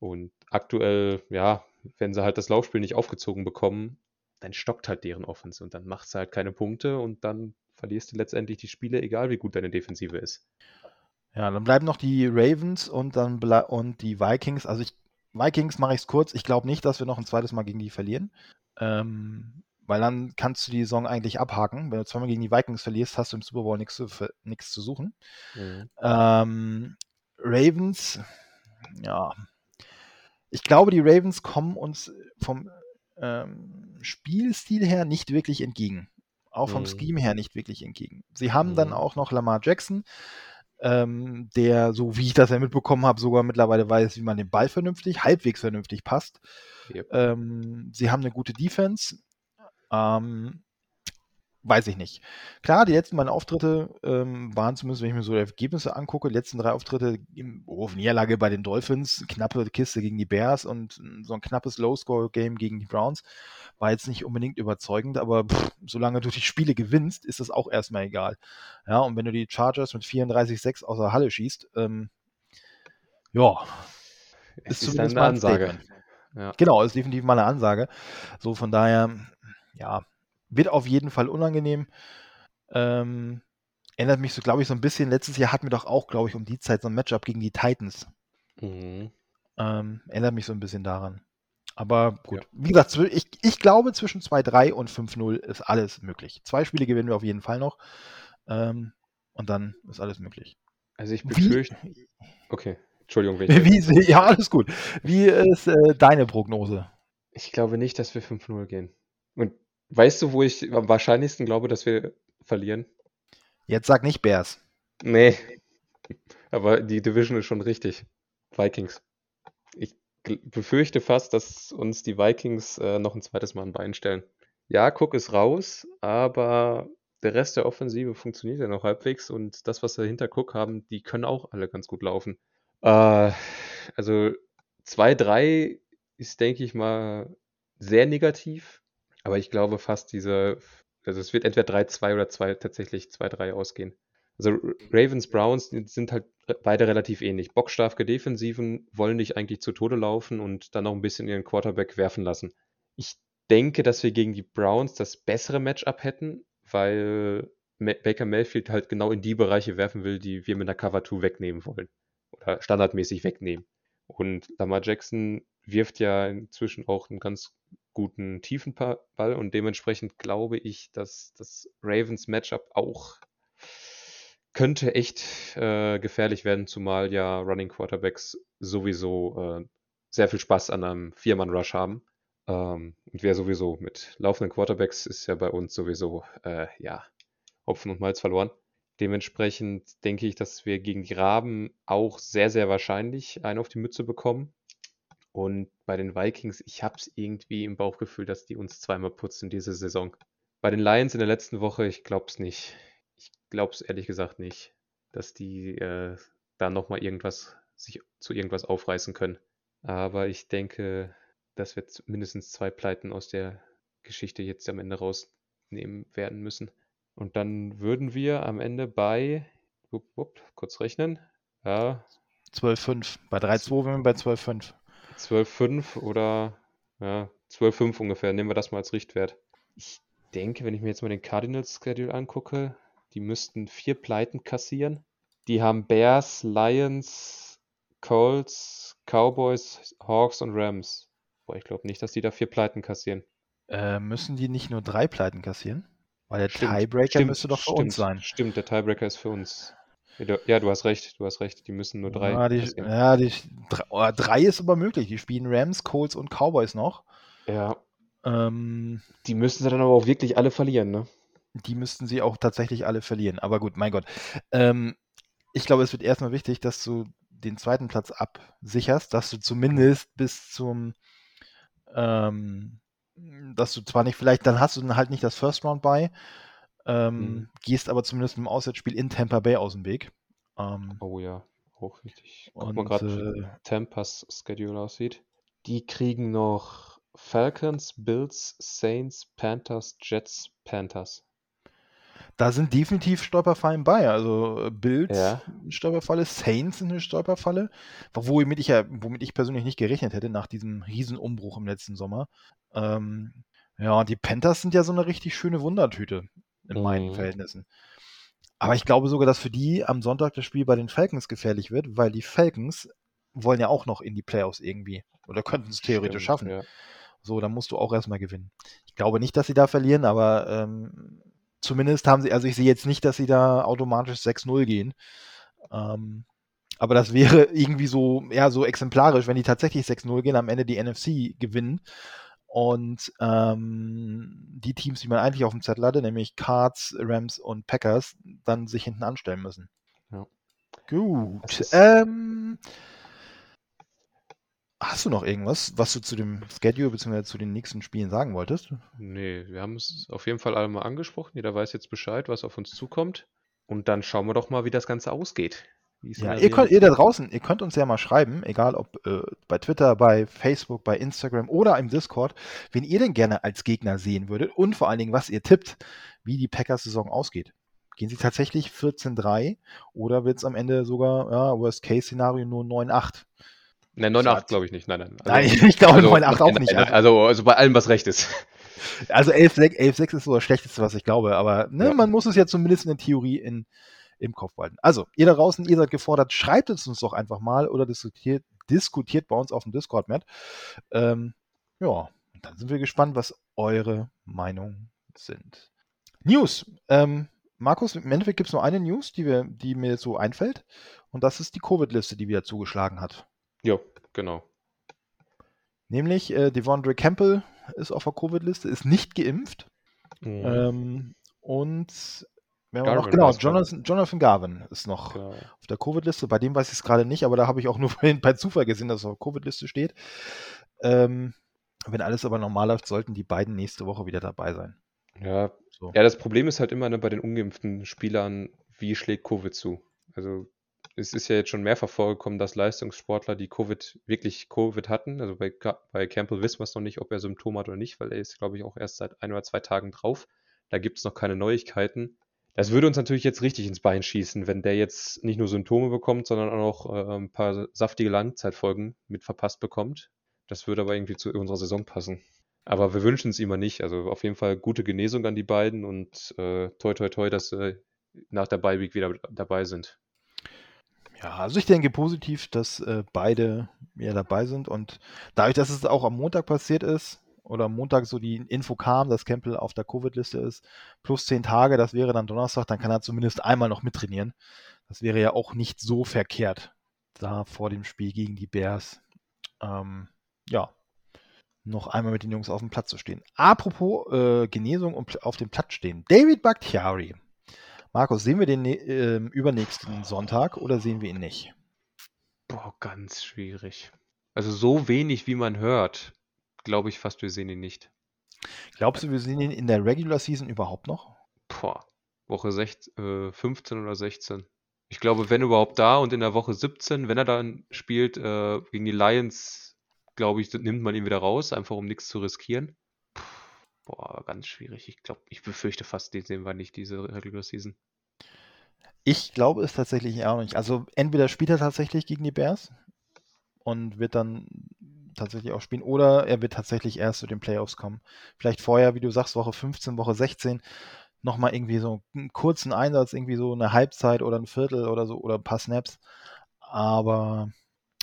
Speaker 2: Und aktuell, ja, wenn sie halt das Laufspiel nicht aufgezogen bekommen, dann stockt halt deren Offense und dann macht sie halt keine Punkte und dann verlierst du letztendlich die Spiele, egal wie gut deine Defensive ist.
Speaker 1: Ja, dann bleiben noch die Ravens und dann und die Vikings. Also ich, Vikings mache ich es kurz. Ich glaube nicht, dass wir noch ein zweites Mal gegen die verlieren. Ähm, weil dann kannst du die Saison eigentlich abhaken. Wenn du zweimal gegen die Vikings verlierst, hast du im Super Bowl nichts zu, zu suchen. Mhm. Ähm, Ravens, ja, ich glaube, die Ravens kommen uns vom ähm, Spielstil her nicht wirklich entgegen. Auch vom mhm. Scheme her nicht wirklich entgegen. Sie haben mhm. dann auch noch Lamar Jackson, ähm, der, so wie ich das ja mitbekommen habe, sogar mittlerweile weiß, wie man den Ball vernünftig, halbwegs vernünftig passt. Yep. Ähm, sie haben eine gute Defense. Ähm, weiß ich nicht. Klar, die letzten beiden Auftritte ähm, waren zumindest, wenn ich mir so die Ergebnisse angucke, die letzten drei Auftritte im oh, Niederlage bei den Dolphins, knappe Kiste gegen die Bears und so ein knappes Low-Score-Game gegen die Browns war jetzt nicht unbedingt überzeugend, aber pff, solange du die Spiele gewinnst, ist das auch erstmal egal. Ja, und wenn du die Chargers mit 34-6 aus der Halle schießt, ähm, ja,
Speaker 2: ist, ist zumindest eine Ansage.
Speaker 1: Ja. Genau, ist definitiv mal eine Ansage. So, von daher, ja, wird auf jeden Fall unangenehm. Ähm, Erinnert mich so, glaube ich, so ein bisschen. Letztes Jahr hatten wir doch auch, glaube ich, um die Zeit so ein Matchup gegen die Titans.
Speaker 2: Mhm.
Speaker 1: Ähm, erinnert mich so ein bisschen daran. Aber gut,
Speaker 2: Ja.
Speaker 1: wie gesagt, ich, ich glaube, zwischen 2-3 und 5-0 ist alles möglich. Zwei Spiele gewinnen wir auf jeden Fall noch. Ähm, und dann ist alles möglich.
Speaker 2: Also ich
Speaker 1: Wie,
Speaker 2: befürchte. Okay, Entschuldigung, wenn ich,
Speaker 1: wie, (laughs) ja, alles gut. Wie ist äh, deine Prognose?
Speaker 2: ich glaube nicht, dass wir 5-0 gehen. Und weißt du, wo ich am wahrscheinlichsten glaube, dass wir verlieren?
Speaker 1: Jetzt sag nicht Bears.
Speaker 2: Nee. Aber die Division ist schon richtig. Vikings. Ich befürchte fast, dass uns die Vikings äh, noch ein zweites Mal ein Bein stellen. Ja, Cook ist raus, aber der Rest der Offensive funktioniert ja noch halbwegs und das, was wir hinter Cook haben, die können auch alle ganz gut laufen. Äh, also 2-3 ist, denke ich mal, sehr negativ, aber ich glaube fast diese, also es wird entweder 3-2 oder 2, tatsächlich 2-3 ausgehen. Also Ravens, Browns sind halt beide relativ ähnlich. Bockstarke Defensiven wollen dich eigentlich zu Tode laufen und dann noch ein bisschen ihren Quarterback werfen lassen. Ich denke, dass wir gegen die Browns das bessere Matchup hätten, weil Baker Mayfield halt genau in die Bereiche werfen will, die wir mit einer Cover 2 wegnehmen wollen. Oder standardmäßig wegnehmen. Und Lamar Jackson wirft ja inzwischen auch einen ganz guten tiefen Ball und dementsprechend glaube ich, dass das Ravens Matchup auch könnte echt äh, gefährlich werden, zumal ja Running Quarterbacks sowieso äh, sehr viel Spaß an einem Viermann-Rush haben. Ähm, und wer sowieso mit laufenden Quarterbacks ist ja bei uns sowieso, äh, ja, Hopfen und Malz verloren. Dementsprechend denke ich, dass wir gegen die Raben auch sehr, sehr wahrscheinlich einen auf die Mütze bekommen. Und bei den Vikings, ich habe es irgendwie im Bauchgefühl, dass die uns zweimal putzen diese Saison. Bei den Lions in der letzten Woche, ich glaube es nicht. Ich glaube es ehrlich gesagt nicht, dass die äh, da nochmal irgendwas, sich zu irgendwas aufreißen können. Aber ich denke, dass wir mindestens zwei Pleiten aus der Geschichte jetzt am Ende rausnehmen werden müssen. Und dann würden wir am Ende bei, wupp, wupp, kurz rechnen, ja,
Speaker 1: 12-5. Bei 3-2 wären wir bei 12-5.
Speaker 2: 12,5 oder ja, 12,5 ungefähr. Nehmen wir das mal als Richtwert. Ich denke, wenn ich mir jetzt mal den Cardinals Schedule angucke, die müssten vier Pleiten kassieren. Die haben Bears, Lions, Colts, Cowboys, Hawks und Rams. Boah, ich glaube nicht, dass die da vier Pleiten kassieren.
Speaker 1: Äh, müssen die nicht nur drei Pleiten kassieren? Weil der
Speaker 2: Stimmt,
Speaker 1: Tiebreaker
Speaker 2: stimmt,
Speaker 1: müsste doch für
Speaker 2: stimmt,
Speaker 1: uns sein.
Speaker 2: Stimmt, der Tiebreaker ist für uns. Ja, du, hast recht, du hast recht. Die müssen nur drei
Speaker 1: Ja, die, ja die, drei, oh, drei ist aber möglich. Die spielen Rams, Colts und Cowboys noch.
Speaker 2: Ja,
Speaker 1: Ähm,
Speaker 2: die müssen sie dann aber auch wirklich alle verlieren, ne?
Speaker 1: die müssten sie auch tatsächlich alle verlieren. Aber gut, mein Gott. Ähm, ich glaube, es wird erstmal wichtig, dass du den zweiten Platz absicherst, dass du zumindest bis zum, ähm, dass du zwar nicht, vielleicht, dann hast du dann halt nicht das First Round bei, ähm,
Speaker 2: Mhm.
Speaker 1: gehst aber zumindest im Auswärtsspiel in Tampa Bay aus dem Weg. Ähm,
Speaker 2: Oh ja, auch richtig. Guck mal
Speaker 1: und
Speaker 2: gerade,
Speaker 1: äh,
Speaker 2: wie Tampas Schedule aussieht. Die kriegen noch Falcons, Bills, Saints, Panthers, Jets, Panthers.
Speaker 1: da sind definitiv Stolperfallen bei. Also äh, Bills
Speaker 2: Ja.
Speaker 1: Stolperfalle, Saints sind eine Stolperfalle, womit ich ja, womit ich persönlich nicht gerechnet hätte nach diesem Riesenumbruch im letzten Sommer. Ähm, ja, und die Panthers sind ja so eine richtig schöne Wundertüte in meinen
Speaker 2: Mhm.
Speaker 1: Verhältnissen. Aber ich glaube sogar, dass für die am Sonntag das Spiel bei den Falcons gefährlich wird, weil die Falcons wollen ja auch noch in die Playoffs irgendwie oder könnten es theoretisch
Speaker 2: Stimmt,
Speaker 1: schaffen.
Speaker 2: ja.
Speaker 1: So, dann musst du auch erstmal gewinnen. Ich glaube nicht, dass sie da verlieren, aber ähm, zumindest haben sie, also ich sehe jetzt nicht, dass sie da automatisch 6-0 gehen. Ähm, aber das wäre (laughs) irgendwie so, ja, so exemplarisch, wenn die tatsächlich 6-0 gehen, am Ende die NFC gewinnen und ähm, die Teams, die man eigentlich auf dem Zettel hatte, nämlich Cards, Rams und Packers, dann sich hinten anstellen müssen.
Speaker 2: Ja.
Speaker 1: Gut. Ähm, hast du noch irgendwas, was du zu dem Schedule bzw. zu den nächsten Spielen sagen wolltest?
Speaker 2: Nee, wir haben es auf jeden Fall alle mal angesprochen. Jeder weiß jetzt Bescheid, was auf uns zukommt. Und dann schauen wir doch mal, wie das Ganze ausgeht.
Speaker 1: Ja, ihr könnt, ihr da draußen, ihr könnt uns ja mal schreiben, egal ob äh, bei Twitter, bei Facebook, bei Instagram oder im Discord, wen ihr denn gerne als Gegner sehen würdet und vor allen Dingen, was ihr tippt, wie die Packers-Saison ausgeht. Gehen sie tatsächlich 14-3 oder wird es am Ende sogar, ja, Worst-Case-Szenario nur 9-8?
Speaker 2: Nein, 9-8
Speaker 1: Sagt-
Speaker 2: glaube ich nicht. Nein, nein.
Speaker 1: Nein, (laughs) ich glaube 9-8 auch nicht.
Speaker 2: Nein, also, also bei allem, was recht ist.
Speaker 1: Also 11-6 11, ist so das Schlechteste, was ich glaube, aber ne,
Speaker 2: Ja.
Speaker 1: man muss es ja zumindest in der Theorie in, im Kopf behalten. Also, ihr da draußen, ihr seid gefordert, schreibt es uns doch einfach mal oder diskutiert, diskutiert bei uns auf dem Discord, Matt. Ähm, ja, dann sind wir gespannt, was eure Meinungen sind. News. Ähm, Markus, im Endeffekt gibt es nur eine News, die, wir, die mir so einfällt. Und das ist die Covid-Liste, die wieder zugeschlagen hat.
Speaker 2: Ja, genau.
Speaker 1: Nämlich äh, Devondre Campbell ist auf der Covid-Liste, ist nicht geimpft.
Speaker 2: Mhm.
Speaker 1: Ähm, und wer war noch?
Speaker 2: Garvin
Speaker 1: Genau, Jonathan, Jonathan Garvin ist noch
Speaker 2: Genau.
Speaker 1: auf der Covid-Liste. Bei dem weiß ich es gerade nicht, aber da habe ich auch nur (laughs) bei Zufall gesehen, dass er auf der Covid-Liste steht. Ähm, wenn alles aber normal läuft, sollten die beiden nächste Woche wieder dabei sein.
Speaker 2: Ja,
Speaker 1: So.
Speaker 2: ja, das Problem ist halt immer ne, bei den ungeimpften Spielern, wie schlägt Covid zu? Also es ist ja jetzt schon mehrfach vorgekommen, dass Leistungssportler, die Covid wirklich Covid hatten, also bei, bei Campbell wissen wir es noch nicht, ob er Symptome hat oder nicht, weil er ist, glaube ich, auch erst seit ein oder zwei Tagen drauf. Da gibt es noch keine Neuigkeiten. Das würde uns natürlich jetzt richtig ins Bein schießen, wenn der jetzt nicht nur Symptome bekommt, sondern auch äh, ein paar saftige Langzeitfolgen mit verpasst bekommt. Das würde aber irgendwie zu unserer Saison passen. Aber wir wünschen es ihm nicht. Also auf jeden Fall gute Genesung an die beiden und äh, toi toi toi, dass sie nach der Bye Week wieder dabei sind.
Speaker 1: Ja, also ich denke positiv, dass äh, beide wieder dabei sind und dadurch, dass es auch am Montag passiert ist oder Montag so die Info kam, dass Campbell auf der Covid-Liste ist, plus zehn Tage, das wäre dann Donnerstag, dann kann er zumindest einmal noch mittrainieren. Das wäre ja auch nicht so verkehrt, da vor dem Spiel gegen die Bears, ähm, ja, noch einmal mit den Jungs auf dem Platz zu stehen. Apropos äh, Genesung und auf dem Platz stehen. David Bakhtiari. Markus, sehen wir den ähm, übernächsten Sonntag oder sehen wir ihn nicht?
Speaker 2: Boah, ganz schwierig. Also so wenig, wie man hört, glaube ich fast, wir sehen ihn nicht.
Speaker 1: Glaubst du, wir sehen ihn in der Regular Season überhaupt noch?
Speaker 2: Boah, Woche 16, äh, 15 oder 16. Ich glaube, wenn überhaupt da und in der Woche 17, wenn er dann spielt äh, gegen die Lions, glaube ich, nimmt man ihn wieder raus, einfach um nichts zu riskieren. Puh, boah, ganz schwierig. Ich glaube, ich befürchte fast, den sehen wir nicht, diese Regular Season.
Speaker 1: Ich glaube es tatsächlich auch nicht. Also entweder spielt er tatsächlich gegen die Bears und wird dann tatsächlich auch spielen, oder er wird tatsächlich erst zu den Playoffs kommen. Vielleicht vorher, wie du sagst, Woche 15, Woche 16, nochmal irgendwie so einen kurzen Einsatz, irgendwie so eine Halbzeit oder ein Viertel oder so oder ein paar Snaps. Aber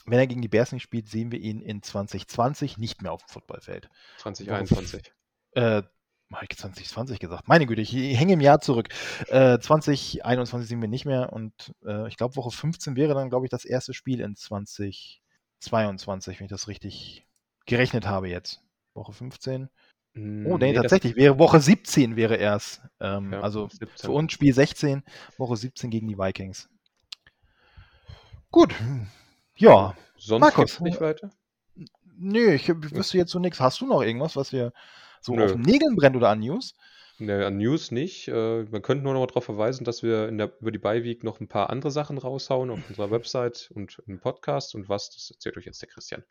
Speaker 1: wenn er gegen die Bears nicht spielt, sehen wir ihn in 2020 nicht mehr auf dem Footballfeld.
Speaker 2: 2021.
Speaker 1: Äh, habe ich 2020 gesagt? Meine Güte, ich hänge im Jahr zurück. Äh, 2021 sind wir nicht mehr und äh, ich glaube, Woche 15 wäre dann, glaube ich, das erste Spiel in 2022, wenn ich das richtig gerechnet habe jetzt. Woche 15. Oh, nee,
Speaker 2: nee,
Speaker 1: tatsächlich, wäre Woche 17 wäre erst. Ähm,
Speaker 2: Ja,
Speaker 1: also
Speaker 2: 17.
Speaker 1: für uns Spiel 16, Woche 17 gegen die Vikings. Gut. Ja,
Speaker 2: Sonst
Speaker 1: Markus.
Speaker 2: nicht weiter?
Speaker 1: nö, ich wüsste jetzt so nichts. Hast du noch irgendwas, was wir so
Speaker 2: Nö.
Speaker 1: auf den Nägeln brennt oder an News?
Speaker 2: An News nicht. Äh, man könnte nur noch darauf verweisen, dass wir der, über die Beiweek noch ein paar andere Sachen raushauen auf unserer Website und im Podcast. Und was, das erzählt euch jetzt der Christian.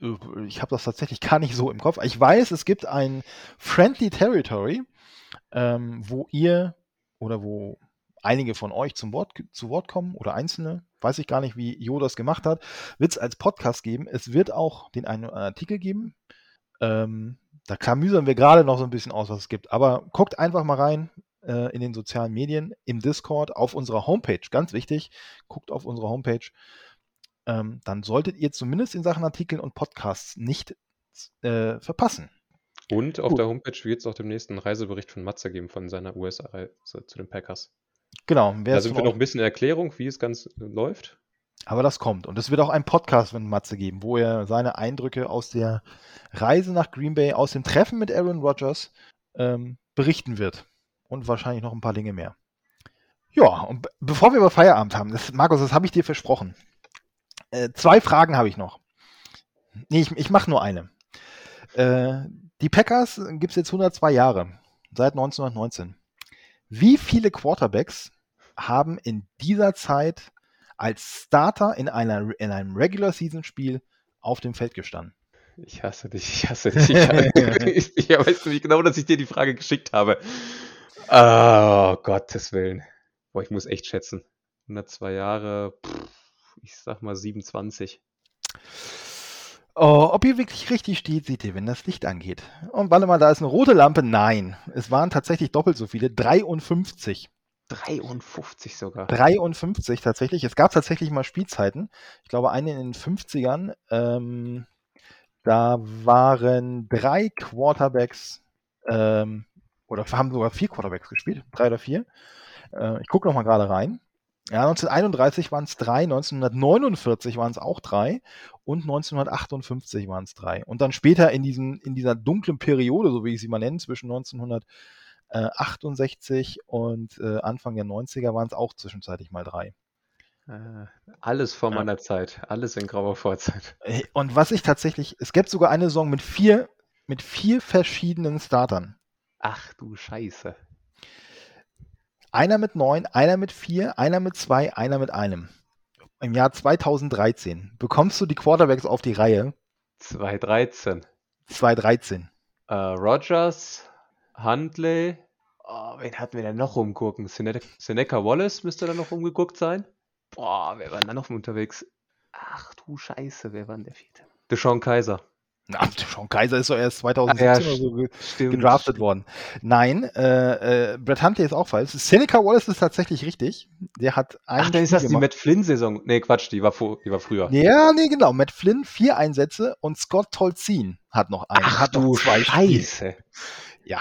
Speaker 1: Äh, Ich habe das tatsächlich gar nicht so im Kopf. Ich weiß, es gibt ein Friendly Territory, ähm, wo ihr oder wo einige von euch zum Wort, zu Wort kommen oder einzelne. Weiß ich gar nicht, wie Jo das gemacht hat. Wird es als Podcast geben. Es wird auch den einen Artikel geben. Ähm, da klamüsern wir gerade noch so ein bisschen aus, was es gibt. Aber guckt einfach mal rein äh, in den sozialen Medien, im Discord, auf unserer Homepage. Ganz wichtig, guckt auf unsere Homepage ähm, dann solltet ihr zumindest in Sachen Artikeln und Podcasts nicht äh, verpassen.
Speaker 2: Und auf
Speaker 1: Gut.
Speaker 2: der Homepage wird es auch demnächst einen Reisebericht von Matze geben von seiner USA-Reise zu den Packers.
Speaker 1: Genau,
Speaker 2: Da sind wir noch ein bisschen in Erklärung, wie es ganz äh, läuft.
Speaker 1: Aber das kommt. Und es wird auch einen Podcast mit Matze geben, wo er seine Eindrücke aus der Reise nach Green Bay, aus dem Treffen mit Aaron Rodgers ähm, berichten wird. Und wahrscheinlich noch ein paar Dinge mehr. Ja, und be bevor wir über Feierabend haben, das, Markus, das habe ich dir versprochen. Äh, zwei Fragen habe ich noch. Nee, ich, ich mache nur eine. Äh, die Packers gibt es jetzt 102 Jahre, seit 1919. Wie viele Quarterbacks haben in dieser Zeit als Starter in, einer, in einem Regular-Season-Spiel auf dem Feld gestanden?
Speaker 2: Ich hasse dich, ich hasse dich. Ich, (laughs) ich, ich weiß nicht genau, dass ich dir die Frage geschickt habe. Oh, Gottes Willen. Boah, ich muss echt schätzen. 102 Jahre, pff, ich sag mal 27.
Speaker 1: Oh, ob ihr wirklich richtig steht, seht ihr, wenn das Licht angeht. Und warte mal, da ist eine rote Lampe. Nein, es waren tatsächlich doppelt so viele. 53.
Speaker 2: 53 sogar.
Speaker 1: 53 tatsächlich. Es gab tatsächlich mal Spielzeiten. Ich glaube, eine in den 50ern. Ähm, da waren drei Quarterbacks ähm, oder haben sogar vier Quarterbacks gespielt. Drei oder vier. Äh, ich gucke nochmal gerade rein. Ja, 1931 waren es drei, 1949 waren es auch drei und 1958 waren es drei. Und dann später in, diesen, in dieser dunklen Periode, so wie ich sie mal nenne, zwischen 1968 und äh, Anfang der 90er waren es auch zwischenzeitlich mal drei.
Speaker 2: Äh, alles vor
Speaker 1: Ja.
Speaker 2: meiner Zeit, alles in grauer Vorzeit.
Speaker 1: Äh, Und was ich tatsächlich, es gibt sogar eine Saison mit vier, mit vier verschiedenen Startern.
Speaker 2: Ach du Scheiße.
Speaker 1: Einer mit neun, einer mit vier, einer mit zwei, einer mit einem. Im Jahr 2013 bekommst du die Quarterbacks auf die Reihe.
Speaker 2: 2013.
Speaker 1: 2013.
Speaker 2: Äh, Rogers, Huntley. Oh, wen hatten wir denn noch rumgucken? Sene- Seneca Wallace müsste da noch rumgeguckt sein. Boah, wer war denn da noch unterwegs? Ach du Scheiße, wer war denn der vierte? Deshaun Kaiser.
Speaker 1: Na, Sean Kaiser ist doch erst 2017
Speaker 2: Ach ja,
Speaker 1: oder so
Speaker 2: Stimmt.
Speaker 1: gedraftet worden. Nein, äh, äh, Brett Huntley ist auch falsch. Seneca Wallace ist tatsächlich richtig. Der hat ein
Speaker 2: Ach, dann ist
Speaker 1: Spiel
Speaker 2: das die
Speaker 1: gemacht.
Speaker 2: Matt Flynn-Saison. Nee, Quatsch, die war, vor, die war früher.
Speaker 1: Ja, nee, genau. Matt Flynn vier Einsätze und Scott Tolzien hat noch einen.
Speaker 2: Ach
Speaker 1: hat
Speaker 2: du
Speaker 1: zwei.
Speaker 2: Scheiße.
Speaker 1: Ja,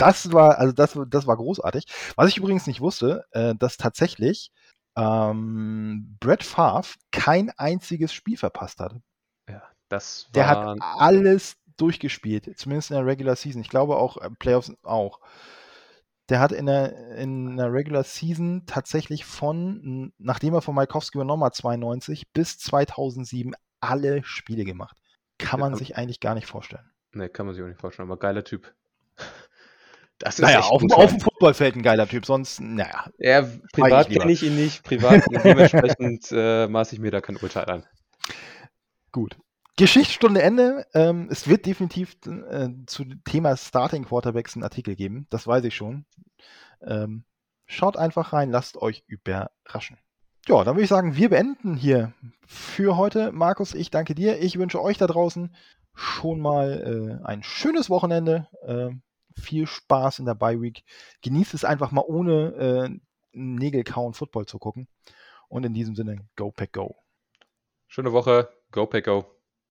Speaker 1: das war, also das, das war großartig. Was ich übrigens nicht wusste, äh, dass tatsächlich ähm, Brett Favre kein einziges Spiel verpasst hat.
Speaker 2: Ja, das
Speaker 1: Der hat
Speaker 2: war
Speaker 1: alles durchgespielt, zumindest in der Regular Season. Ich glaube auch äh, Playoffs auch. Der hat in der, in der Regular Season tatsächlich von, nachdem er von Maikowski übernommen hat, 92 bis 2007 alle Spiele gemacht. Kann man
Speaker 2: Ja.
Speaker 1: sich eigentlich gar nicht vorstellen.
Speaker 2: Nee, kann man sich auch nicht vorstellen, aber geiler Typ. Das ist
Speaker 1: Naja,
Speaker 2: echt
Speaker 1: auf, auf dem Footballfeld ein geiler Typ, sonst, naja,
Speaker 2: Ja, privat kenne ich ihn nicht, privat dementsprechend (laughs) äh, maße ich mir da kein Urteil an.
Speaker 1: Gut. Geschichtsstunde Ende. Ähm, es wird definitiv äh, zu dem Thema Starting Quarterbacks einen Artikel geben. Das weiß ich schon. Ähm, schaut einfach rein, lasst euch überraschen. Ja, dann würde ich sagen, wir beenden hier für heute. Markus, ich danke dir. Ich wünsche euch da draußen schon mal äh, ein schönes Wochenende. Äh, viel Spaß in der Bye Week. Genießt es einfach mal ohne äh, Nägel kauen Football zu gucken. Und in diesem Sinne, go pack go.
Speaker 2: Schöne Woche, go Pack Go.